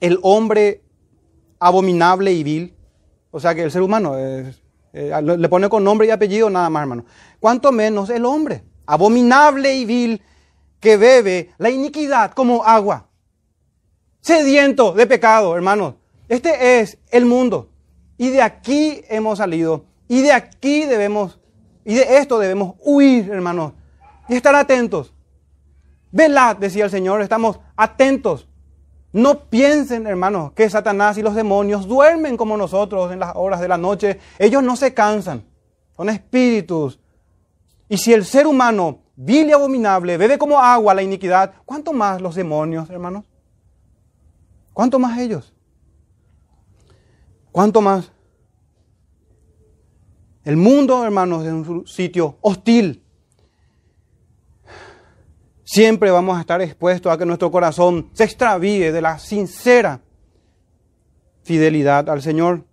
el hombre abominable y vil? O sea que el ser humano eh, le pone con nombre y apellido nada más, hermano. ¿Cuánto menos el hombre abominable y vil que bebe la iniquidad como agua? sediento de pecado, hermanos. Este es el mundo. Y de aquí hemos salido. Y de aquí debemos, y de esto debemos huir, hermanos. Y estar atentos. Velad, decía el Señor, estamos atentos. No piensen, hermanos, que Satanás y los demonios duermen como nosotros en las horas de la noche. Ellos no se cansan. Son espíritus. Y si el ser humano, vil y abominable, bebe como agua la iniquidad, ¿cuánto más los demonios, hermanos? ¿Cuánto más ellos? ¿Cuánto más? El mundo, hermanos, es un sitio hostil. Siempre vamos a estar expuestos a que nuestro corazón se extravíe de la sincera fidelidad al Señor.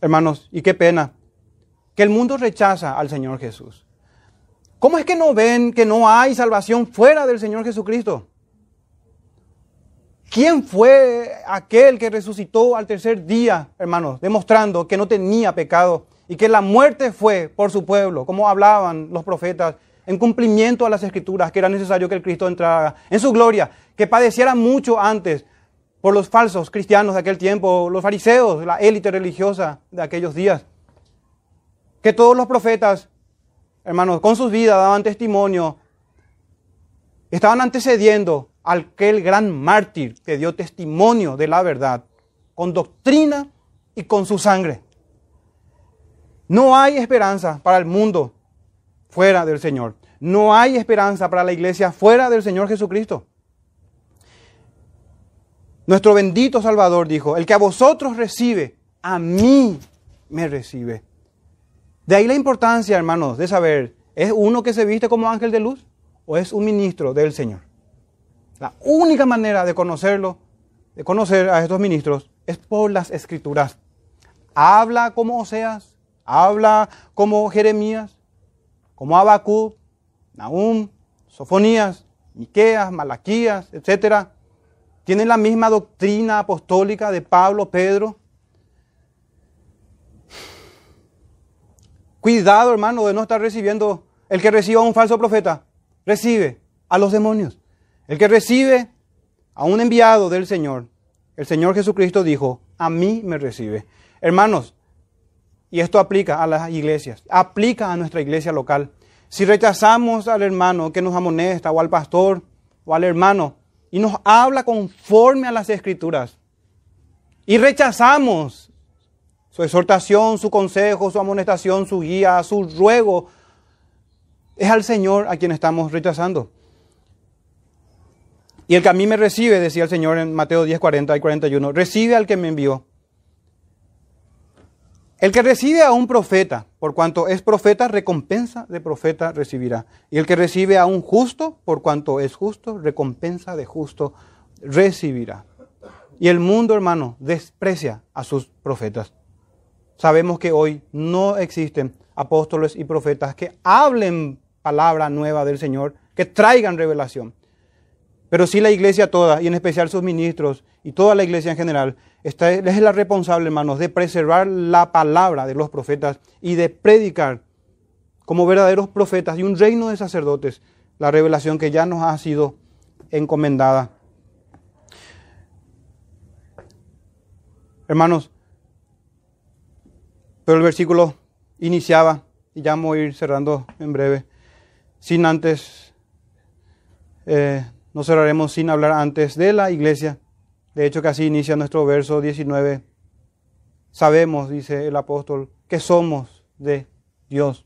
Hermanos, y qué pena que el mundo rechaza al Señor Jesús. ¿Cómo es que no ven que no hay salvación fuera del Señor Jesucristo? ¿Quién fue aquel que resucitó al tercer día, hermanos, demostrando que no tenía pecado y que la muerte fue por su pueblo, como hablaban los profetas, en cumplimiento a las escrituras, que era necesario que el Cristo entrara en su gloria, que padeciera mucho antes por los falsos cristianos de aquel tiempo, los fariseos, la élite religiosa de aquellos días, que todos los profetas hermanos, con sus vidas daban testimonio, estaban antecediendo a aquel gran mártir que dio testimonio de la verdad, con doctrina y con su sangre. No hay esperanza para el mundo fuera del Señor. No hay esperanza para la iglesia fuera del Señor Jesucristo. Nuestro bendito Salvador dijo, el que a vosotros recibe, a mí me recibe. De ahí la importancia, hermanos, de saber, ¿es uno que se viste como ángel de luz o es un ministro del Señor? La única manera de conocerlo, de conocer a estos ministros, es por las escrituras. Habla como Oseas, habla como Jeremías, como Abacú, Nahum, Sofonías, Miqueas, Malaquías, etc. Tienen la misma doctrina apostólica de Pablo, Pedro. Cuidado, hermano, de no estar recibiendo. El que reciba a un falso profeta, recibe a los demonios. El que recibe a un enviado del Señor, el Señor Jesucristo dijo, a mí me recibe. Hermanos, y esto aplica a las iglesias, aplica a nuestra iglesia local. Si rechazamos al hermano que nos amonesta, o al pastor, o al hermano, y nos habla conforme a las escrituras, y rechazamos su exhortación, su consejo, su amonestación, su guía, su ruego, es al Señor a quien estamos rechazando. Y el que a mí me recibe, decía el Señor en Mateo 10, 40 y 41, recibe al que me envió. El que recibe a un profeta, por cuanto es profeta, recompensa de profeta recibirá. Y el que recibe a un justo, por cuanto es justo, recompensa de justo recibirá. Y el mundo, hermano, desprecia a sus profetas. Sabemos que hoy no existen apóstoles y profetas que hablen palabra nueva del Señor, que traigan revelación. Pero sí la iglesia toda, y en especial sus ministros, y toda la iglesia en general, está, es la responsable, hermanos, de preservar la palabra de los profetas y de predicar como verdaderos profetas y un reino de sacerdotes la revelación que ya nos ha sido encomendada. Hermanos, pero el versículo iniciaba, y ya vamos a ir cerrando en breve, sin antes eh, no cerraremos sin hablar antes de la iglesia. De hecho, que así inicia nuestro verso 19. Sabemos, dice el apóstol, que somos de Dios.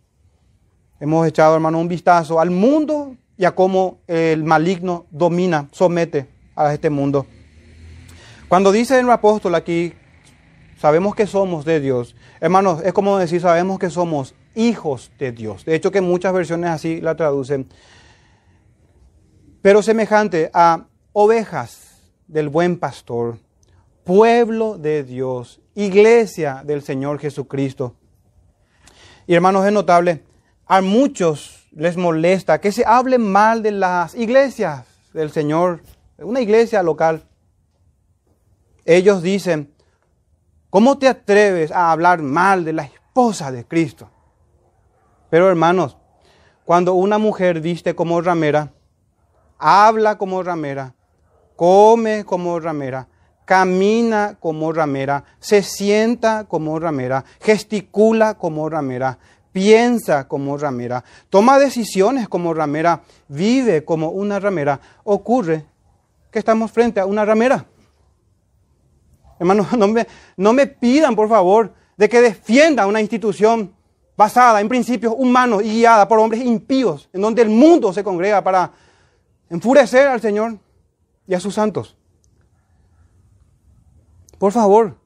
Hemos echado, hermano, un vistazo al mundo y a cómo el maligno domina, somete a este mundo. Cuando dice el apóstol aquí, sabemos que somos de Dios. Hermanos, es como decir, sabemos que somos hijos de Dios. De hecho, que muchas versiones así la traducen pero semejante a ovejas del buen pastor, pueblo de Dios, iglesia del Señor Jesucristo. Y hermanos, es notable, a muchos les molesta que se hable mal de las iglesias del Señor, una iglesia local. Ellos dicen, ¿cómo te atreves a hablar mal de la esposa de Cristo? Pero hermanos, cuando una mujer viste como ramera, habla como ramera, come como ramera, camina como ramera, se sienta como ramera, gesticula como ramera, piensa como ramera, toma decisiones como ramera, vive como una ramera, ocurre que estamos frente a una ramera. Hermanos, no me, no me pidan, por favor, de que defienda una institución basada en principios humanos y guiada por hombres impíos, en donde el mundo se congrega para enfurecer al Señor y a sus santos. Por favor,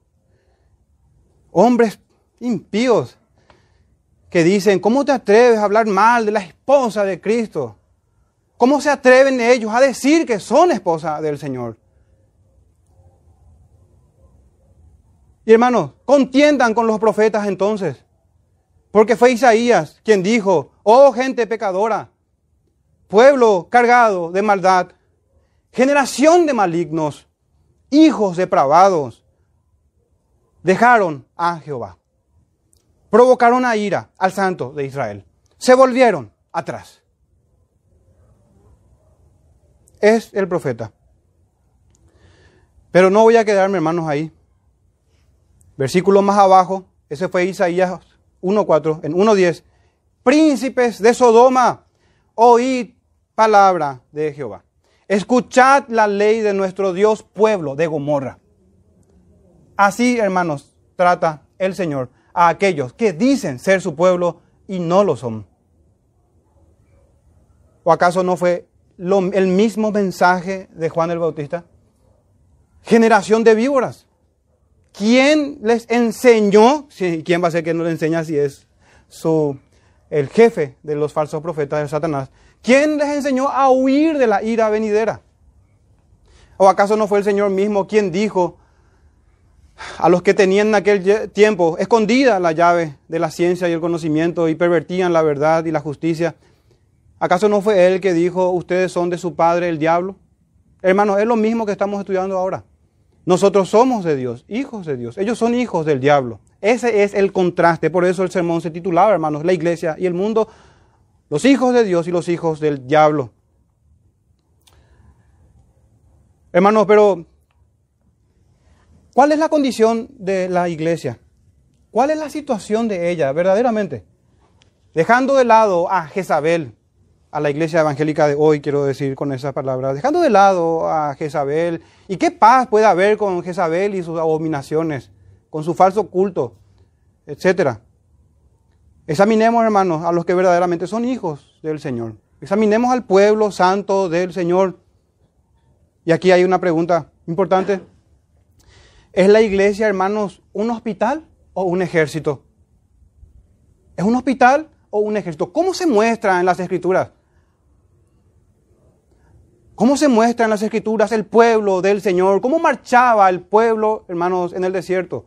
hombres impíos que dicen, ¿cómo te atreves a hablar mal de la esposa de Cristo? ¿Cómo se atreven ellos a decir que son esposa del Señor? Y hermanos, contiendan con los profetas entonces, porque fue Isaías quien dijo, oh gente pecadora, pueblo cargado de maldad, generación de malignos, hijos depravados, dejaron a Jehová. Provocaron a ira al santo de Israel. Se volvieron atrás. Es el profeta. Pero no voy a quedarme, hermanos, ahí. Versículo más abajo, ese fue Isaías 1.4, en 1.10. príncipes de Sodoma, oíd palabra de Jehová. Escuchad la ley de nuestro Dios, pueblo de Gomorra. Así, hermanos, trata el Señor a aquellos que dicen ser su pueblo y no lo son. ¿O acaso no fue el mismo mensaje de Juan el Bautista? Generación de víboras. ¿Quién les enseñó? ¿Quién va a ser que no le enseña si es su, el jefe de los falsos profetas de Satanás? ¿Quién les enseñó a huir de la ira venidera? ¿O acaso no fue el Señor mismo quien dijo a los que tenían en aquel tiempo escondida la llave de la ciencia y el conocimiento y pervertían la verdad y la justicia? ¿Acaso no fue Él que dijo, ustedes son de su padre el diablo? Hermanos, es lo mismo que estamos estudiando ahora. Nosotros somos de Dios, hijos de Dios. Ellos son hijos del diablo. Ese es el contraste. Por eso el sermón se titulaba, hermanos, la iglesia y el mundo, los hijos de Dios y los hijos del diablo. Hermanos, pero ¿cuál es la condición de la iglesia? ¿Cuál es la situación de ella verdaderamente? Dejando de lado a Jezabel, a la iglesia evangélica de hoy, quiero decir con esas palabras, dejando de lado a Jezabel, ¿y qué paz puede haber con Jezabel y sus abominaciones, con su falso culto, etcétera? Examinemos, hermanos, a los que verdaderamente son hijos del Señor. Examinemos al pueblo santo del Señor. Y aquí hay una pregunta importante. ¿Es la iglesia, hermanos, un hospital o un ejército? ¿Es un hospital o un ejército? ¿Cómo se muestra en las escrituras? ¿Cómo se muestra en las escrituras el pueblo del Señor? ¿Cómo marchaba el pueblo, hermanos, en el desierto?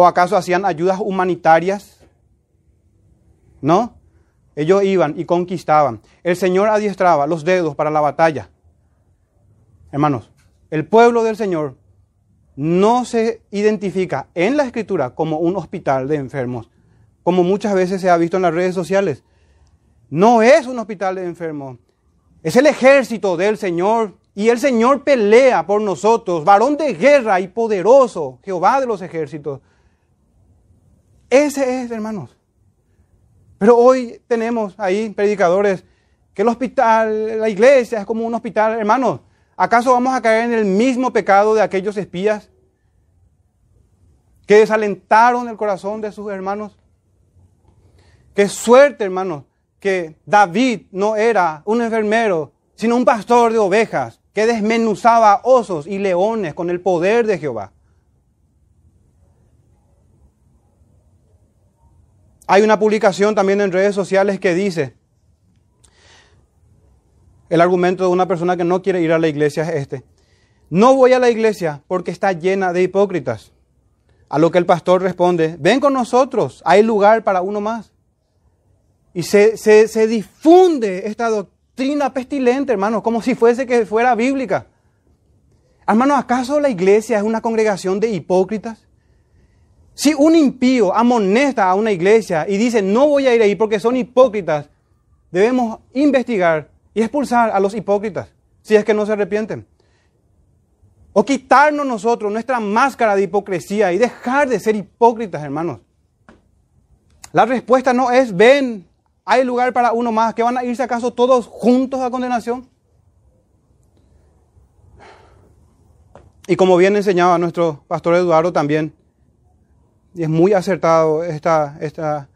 ¿O acaso hacían ayudas humanitarias? ¿No? Ellos iban y conquistaban. El Señor adiestraba los dedos para la batalla. Hermanos, el pueblo del Señor no se identifica en la escritura como un hospital de enfermos, como muchas veces se ha visto en las redes sociales. No es un hospital de enfermos. Es el ejército del Señor. Y el Señor pelea por nosotros, varón de guerra y poderoso, Jehová de los ejércitos. Ese es, hermanos. Pero hoy tenemos ahí predicadores que el hospital, la iglesia es como un hospital, hermanos. ¿Acaso vamos a caer en el mismo pecado de aquellos espías que desalentaron el corazón de sus hermanos? Qué suerte, hermanos, que David no era un enfermero, sino un pastor de ovejas que desmenuzaba osos y leones con el poder de Jehová. Hay una publicación también en redes sociales que dice, el argumento de una persona que no quiere ir a la iglesia es este. No voy a la iglesia porque está llena de hipócritas. A lo que el pastor responde, ven con nosotros, hay lugar para uno más. Y se, difunde esta doctrina pestilente, hermanos, como si fuese que fuera bíblica. Hermanos, ¿acaso la iglesia es una congregación de hipócritas? Si un impío amonesta a una iglesia y dice, no voy a ir ahí porque son hipócritas, debemos investigar y expulsar a los hipócritas, si es que no se arrepienten. O quitarnos nosotros nuestra máscara de hipocresía y dejar de ser hipócritas, hermanos. La respuesta no es, ven, hay lugar para uno más. ¿Que van a irse acaso todos juntos a condenación? Y como bien enseñaba nuestro pastor Eduardo también, y es muy acertado esta, esta,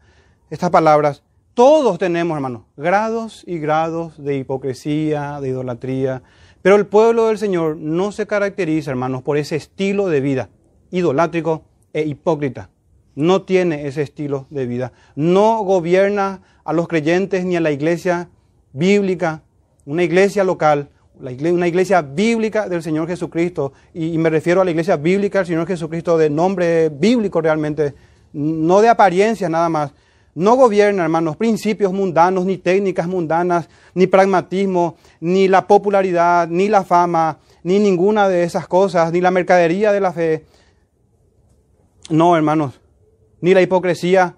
estas palabras, todos tenemos, hermanos, grados y grados de hipocresía, de idolatría, pero el pueblo del Señor no se caracteriza, hermanos, por ese estilo de vida idolátrico e hipócrita. No tiene ese estilo de vida. No gobierna a los creyentes ni a la iglesia bíblica, una iglesia local, una iglesia bíblica del Señor Jesucristo, y, me refiero a la iglesia bíblica del Señor Jesucristo de nombre bíblico realmente, no de apariencia nada más. No gobierna, hermanos, principios mundanos, ni técnicas mundanas, ni pragmatismo, ni la popularidad, ni la fama, ni ninguna de esas cosas, ni la mercadería de la fe. No, hermanos, ni la hipocresía,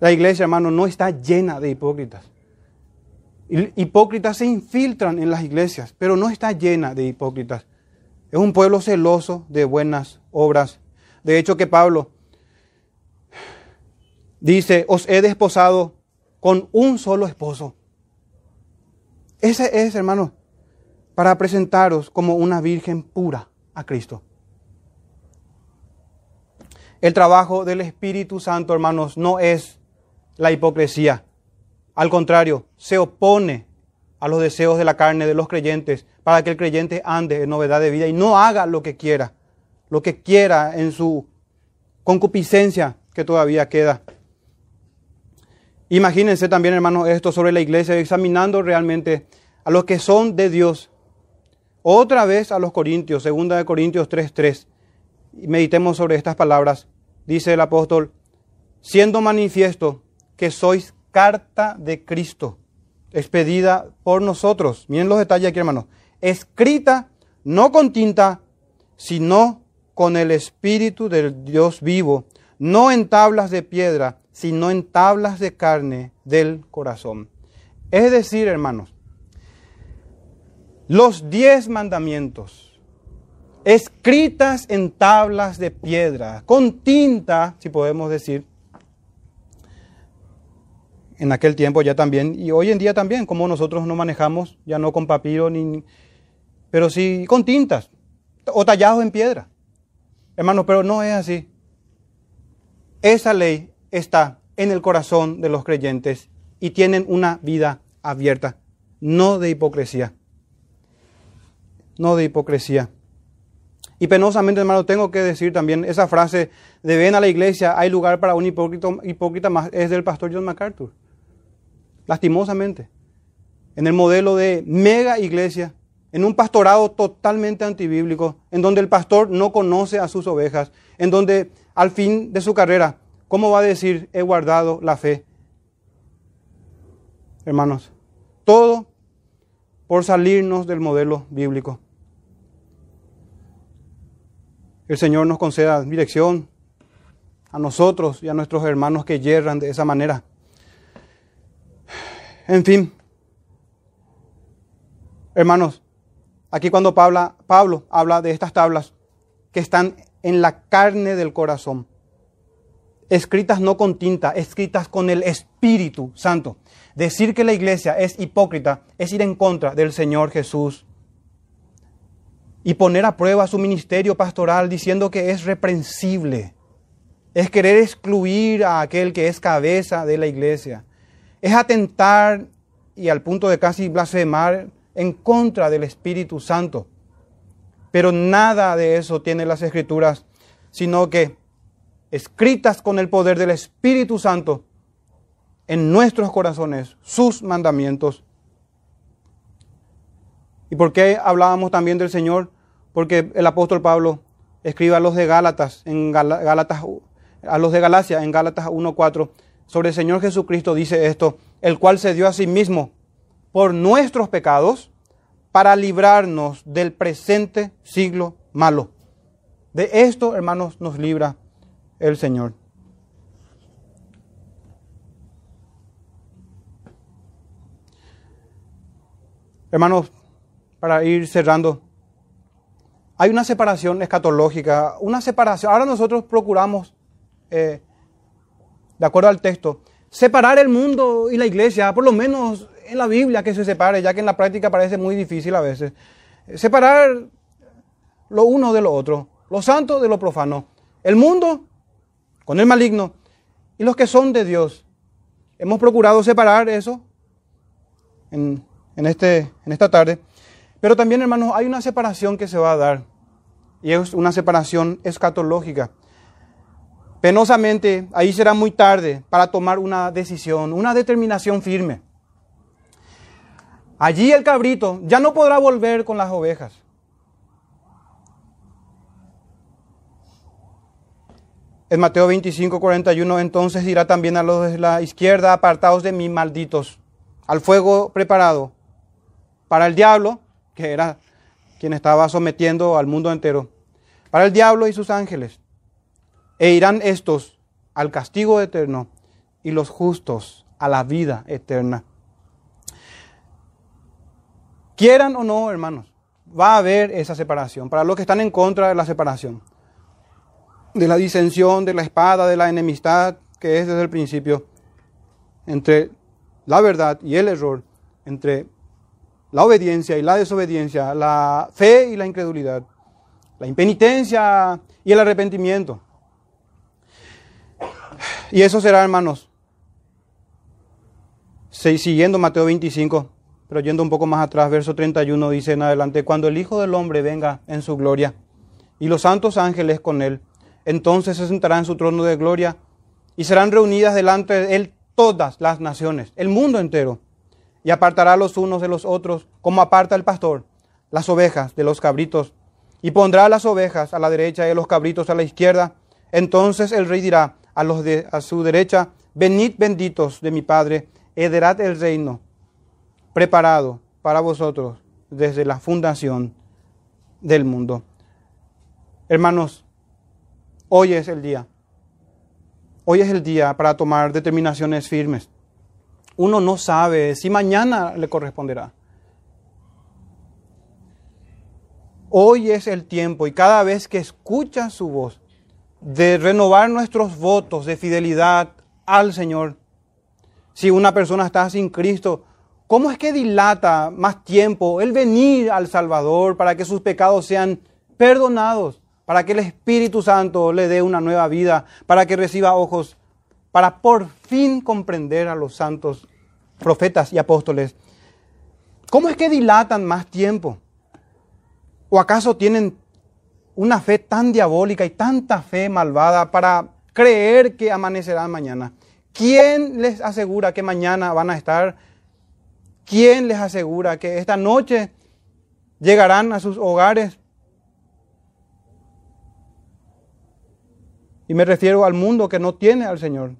la iglesia, hermano, no está llena de hipócritas. Hipócritas se infiltran en las iglesias, pero no está llena de hipócritas. Es un pueblo celoso de buenas obras, De hecho que Pablo dice, os he desposado con un solo esposo. Ese es, hermano, para presentaros como una virgen pura a Cristo. El trabajo del Espíritu Santo, hermanos, no es la hipocresía. Al contrario, se opone a los deseos de la carne de los creyentes para que el creyente ande en novedad de vida y no haga lo que quiera, lo que quiera en su concupiscencia que todavía queda. Imagínense también, hermanos, esto sobre la iglesia, examinando realmente a los que son de Dios. Otra vez a los Corintios, segunda de Corintios 3:3. Meditemos sobre estas palabras. Dice el apóstol, siendo manifiesto que sois carta de Cristo, expedida por nosotros. Miren los detalles aquí, hermanos. Escrita no con tinta, sino con el Espíritu del Dios vivo, no en tablas de piedra, sino en tablas de carne del corazón. Es decir, hermanos, los diez mandamientos, escritas en tablas de piedra, con tinta, si podemos decir, en aquel tiempo ya también, y hoy en día también, como nosotros no manejamos, ya no con papiro, ni, pero sí con tintas, o tallados en piedra. Hermanos, pero no es así. Esa ley está en el corazón de los creyentes y tienen una vida abierta, no de hipocresía. No de hipocresía. Y penosamente, hermano, tengo que decir también esa frase de ven a la iglesia, hay lugar para un hipócrita, hipócrita más, es del pastor John MacArthur. Lastimosamente. En el modelo de mega iglesia, en un pastorado totalmente antibíblico, en donde el pastor no conoce a sus ovejas, en donde al fin de su carrera, ¿cómo va a decir he guardado la fe? Hermanos, todo por salirnos del modelo bíblico. El Señor nos conceda dirección a nosotros y a nuestros hermanos que yerran de esa manera. En fin, hermanos, Aquí cuando Pablo, habla de estas tablas que están en la carne del corazón, escritas no con tinta, escritas con el Espíritu Santo. Decir que la iglesia es hipócrita es ir en contra del Señor Jesús y poner a prueba su ministerio pastoral diciendo que es reprensible. Es querer excluir a aquel que es cabeza de la iglesia. Es atentar y al punto de casi blasfemar en contra del Espíritu Santo. Pero nada de eso tiene las Escrituras, sino que escritas con el poder del Espíritu Santo en nuestros corazones, sus mandamientos. ¿Y por qué hablábamos también del Señor? Porque el apóstol Pablo escribe a los de Gálatas, Gálatas, a los de Galacia, en Gálatas 1.4, sobre el Señor Jesucristo dice esto, el cual se dio a sí mismo por nuestros pecados para librarnos del presente siglo malo. De esto, hermanos, nos libra el Señor. Hermanos, para ir cerrando, hay una separación escatológica, una separación. Ahora nosotros procuramos, eh, de acuerdo al texto, separar el mundo y la iglesia, por lo menos en la Biblia que se separe, ya que en la práctica parece muy difícil a veces. Separar lo uno de lo otro, lo santo de lo profano, el mundo con el maligno y los que son de Dios. Hemos procurado separar eso en, este, en esta tarde. Pero también, hermanos, hay una separación que se va a dar. Y es una separación escatológica. Penosamente, ahí será muy tarde para tomar una decisión, una determinación firme. Allí el cabrito ya no podrá volver con las ovejas. En Mateo 25, 41, entonces dirá también a los de la izquierda, apartados de mí, malditos, al fuego preparado para el diablo, que era quien estaba sometiendo al mundo entero, para el diablo y sus ángeles. E irán estos al castigo eterno y los justos a la vida eterna. Quieran o no, hermanos, va a haber esa separación. Para los que están en contra de la separación. de la disensión, de la espada, de la enemistad que es desde el principio entre la verdad y el error, entre la obediencia y la desobediencia, la fe y la incredulidad, la impenitencia y el arrepentimiento. Y eso será, hermanos, siguiendo Mateo 25, pero yendo un poco más atrás, verso 31 dice en adelante, cuando el Hijo del Hombre venga en su gloria y los santos ángeles con él, entonces se sentará en su trono de gloria y serán reunidas delante de él todas las naciones, el mundo entero, y apartará los unos de los otros, como aparta el pastor las ovejas de los cabritos, y pondrá las ovejas a la derecha y los cabritos a la izquierda. Entonces el rey dirá a los de a su derecha, venid benditos de mi Padre, heredad el reino preparado para vosotros desde la fundación del mundo. Hermanos, hoy es el día. Hoy es el día para tomar determinaciones firmes. Uno no sabe si mañana le corresponderá. Hoy es el tiempo y cada vez que escuchas su voz de renovar nuestros votos de fidelidad al Señor. Si una persona está sin Cristo, ¿cómo es que dilata más tiempo el venir al Salvador para que sus pecados sean perdonados? para que el Espíritu Santo le dé una nueva vida, para que reciba ojos, para por fin comprender a los santos profetas y apóstoles. ¿Cómo es que dilatan más tiempo? ¿O acaso tienen una fe tan diabólica y tanta fe malvada para creer que amanecerá mañana? ¿Quién les asegura que mañana van a estar? ¿Quién les asegura que esta noche llegarán a sus hogares Y me refiero al mundo que no tiene al Señor.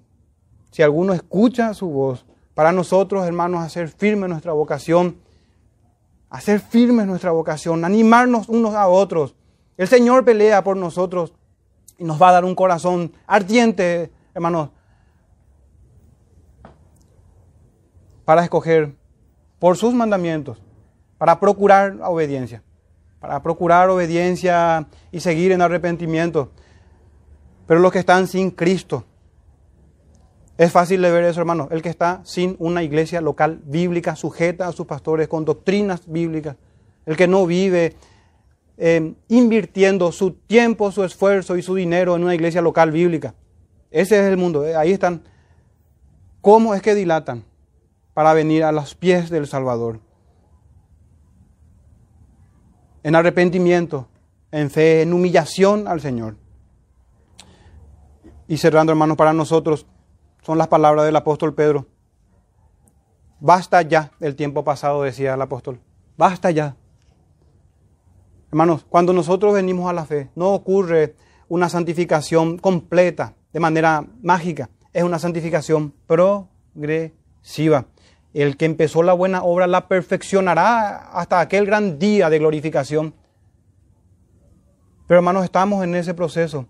Si alguno escucha su voz, para nosotros, hermanos, hacer firme nuestra vocación, hacer firme nuestra vocación, animarnos unos a otros. El Señor pelea por nosotros y nos va a dar un corazón ardiente, hermanos, para escoger por sus mandamientos, para procurar obediencia, para procurar obediencia y seguir en arrepentimiento. Pero los que están sin Cristo, es fácil de ver eso, hermano. El que está sin una iglesia local bíblica, sujeta a sus pastores con doctrinas bíblicas. El que no vive eh, invirtiendo su tiempo, su esfuerzo y su dinero en una iglesia local bíblica. Ese es el mundo. Eh, ahí están. ¿Cómo es que dilatan para venir a los pies del Salvador? En arrepentimiento, en fe, en humillación al Señor. Y cerrando, hermanos, para nosotros son las palabras del apóstol Pedro. Basta ya del tiempo pasado, decía el apóstol. Basta ya. Hermanos, cuando nosotros venimos a la fe, no ocurre una santificación completa, de manera mágica. Es una santificación progresiva. El que empezó la buena obra la perfeccionará hasta aquel gran día de glorificación. Pero hermanos, estamos en ese proceso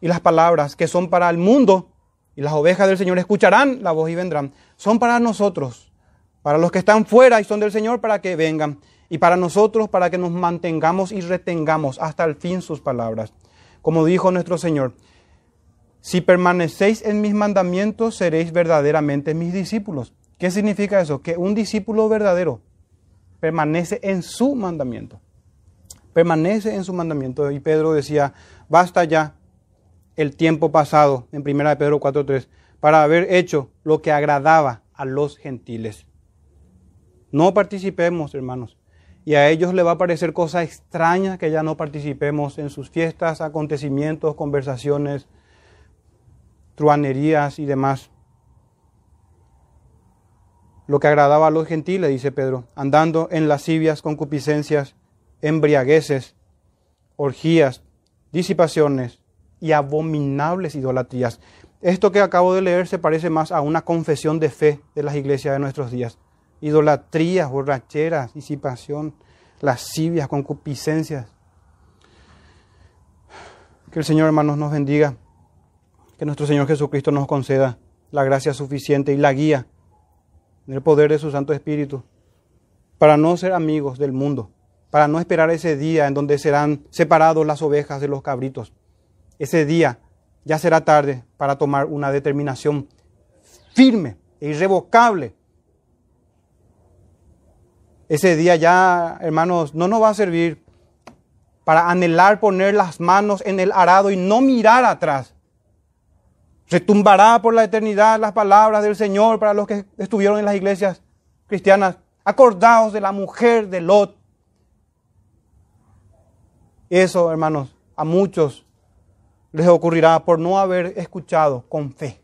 y las palabras que son para el mundo y las ovejas del Señor escucharán la voz y vendrán. Son para nosotros, para los que están fuera y son del Señor para que vengan y para nosotros para que nos mantengamos y retengamos hasta el fin sus palabras. Como dijo nuestro Señor, si permanecéis en mis mandamientos seréis verdaderamente mis discípulos. ¿Qué significa eso? Que un discípulo verdadero permanece en su mandamiento. Permanece en su mandamiento. Y Pedro decía, basta ya el tiempo pasado, en 1 Pedro 4.3, para haber hecho lo que agradaba a los gentiles. No participemos, hermanos. Y a ellos les va a parecer cosa extraña que ya no participemos en sus fiestas, acontecimientos, conversaciones, truanerías y demás. Lo que agradaba a los gentiles, dice Pedro, andando en lascivias, concupiscencias, embriagueces, orgías, disipaciones, y abominables idolatrías. Esto que acabo de leer se parece más a una confesión de fe de las iglesias de nuestros días. Idolatrías, borracheras, disipación, lascivias, concupiscencias. Que el Señor, hermanos, nos bendiga. Que nuestro Señor Jesucristo nos conceda la gracia suficiente y la guía en el poder de su Santo Espíritu para no ser amigos del mundo, para no esperar ese día en donde serán separados las ovejas de los cabritos ese día ya será tarde para tomar una determinación firme e irrevocable. Ese día ya, hermanos, no nos va a servir para anhelar poner las manos en el arado y no mirar atrás. Retumbará por la eternidad las palabras del Señor para los que estuvieron en las iglesias cristianas. Acordaos de la mujer de Lot. Eso, hermanos, a muchos les ocurrirá por no haber escuchado con fe,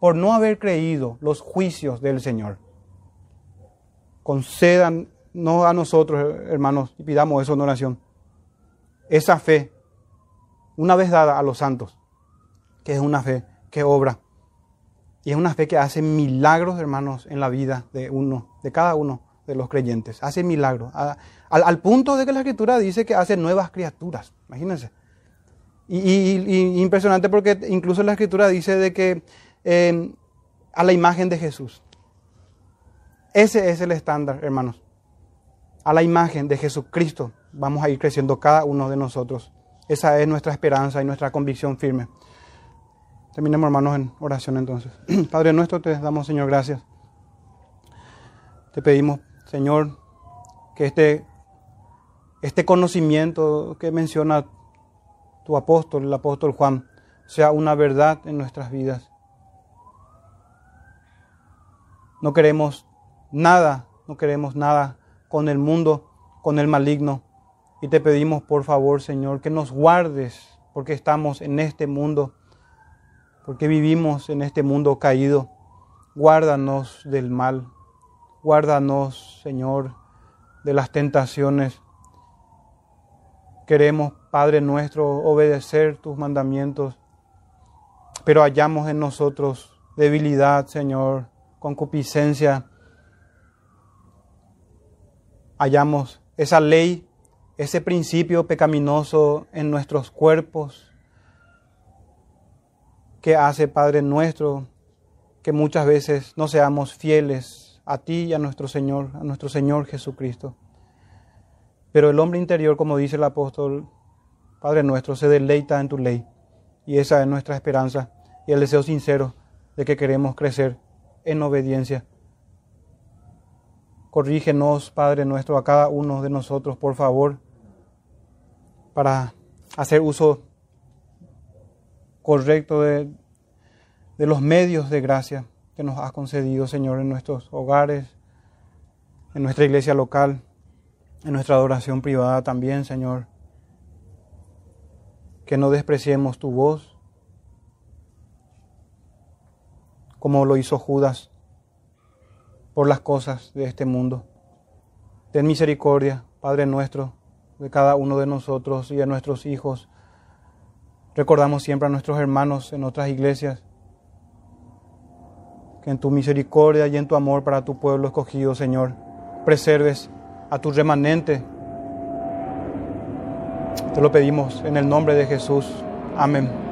por no haber creído los juicios del Señor. Concédanos a nosotros, hermanos, y pidamos eso en oración. Esa fe, una vez dada a los santos, que es una fe que obra. Y es una fe que hace milagros, hermanos, en la vida de uno, de cada uno de los creyentes. Hace milagros. al, punto de que la Escritura dice que hace nuevas criaturas. Imagínense. Y, impresionante porque incluso la Escritura dice de que em, a la imagen de Jesús. Ese es el estándar, hermanos. A la imagen de Jesucristo vamos a ir creciendo cada uno de nosotros. Esa es nuestra esperanza y nuestra convicción firme. Terminemos, hermanos, en oración entonces. Padre nuestro, te damos, Señor, gracias. Te pedimos, Señor, que este, este conocimiento que menciona tu apóstol, el apóstol Juan, sea una verdad en nuestras vidas. No queremos nada, no queremos nada con el mundo, con el maligno. Y te pedimos, por favor, Señor, que nos guardes, porque estamos en este mundo porque vivimos en este mundo caído. Guárdanos del mal, guárdanos, Señor, de las tentaciones. Queremos, Padre nuestro, obedecer tus mandamientos, pero hallamos en nosotros debilidad, Señor, concupiscencia. Hallamos esa ley, ese principio pecaminoso en nuestros cuerpos que hace, Padre nuestro, que muchas veces no seamos fieles a ti y a nuestro Señor, a nuestro Señor Jesucristo. Pero el hombre interior, como dice el apóstol, Padre nuestro, se deleita en tu ley. Y esa es nuestra esperanza y el deseo sincero de que queremos crecer en obediencia. Corrígenos, Padre nuestro, a cada uno de nosotros, por favor, para hacer uso correcto de, de los medios de gracia que nos has concedido, Señor, en nuestros hogares, en nuestra iglesia local, en nuestra adoración privada también, Señor. Que no despreciemos tu voz, como lo hizo Judas por las cosas de este mundo. Ten misericordia, Padre nuestro, de cada uno de nosotros y de nuestros hijos Recordamos siempre a nuestros hermanos en otras iglesias que en tu misericordia y en tu amor para tu pueblo escogido, Señor, preserves a tu remanente. Te lo pedimos en el nombre de Jesús. Amén.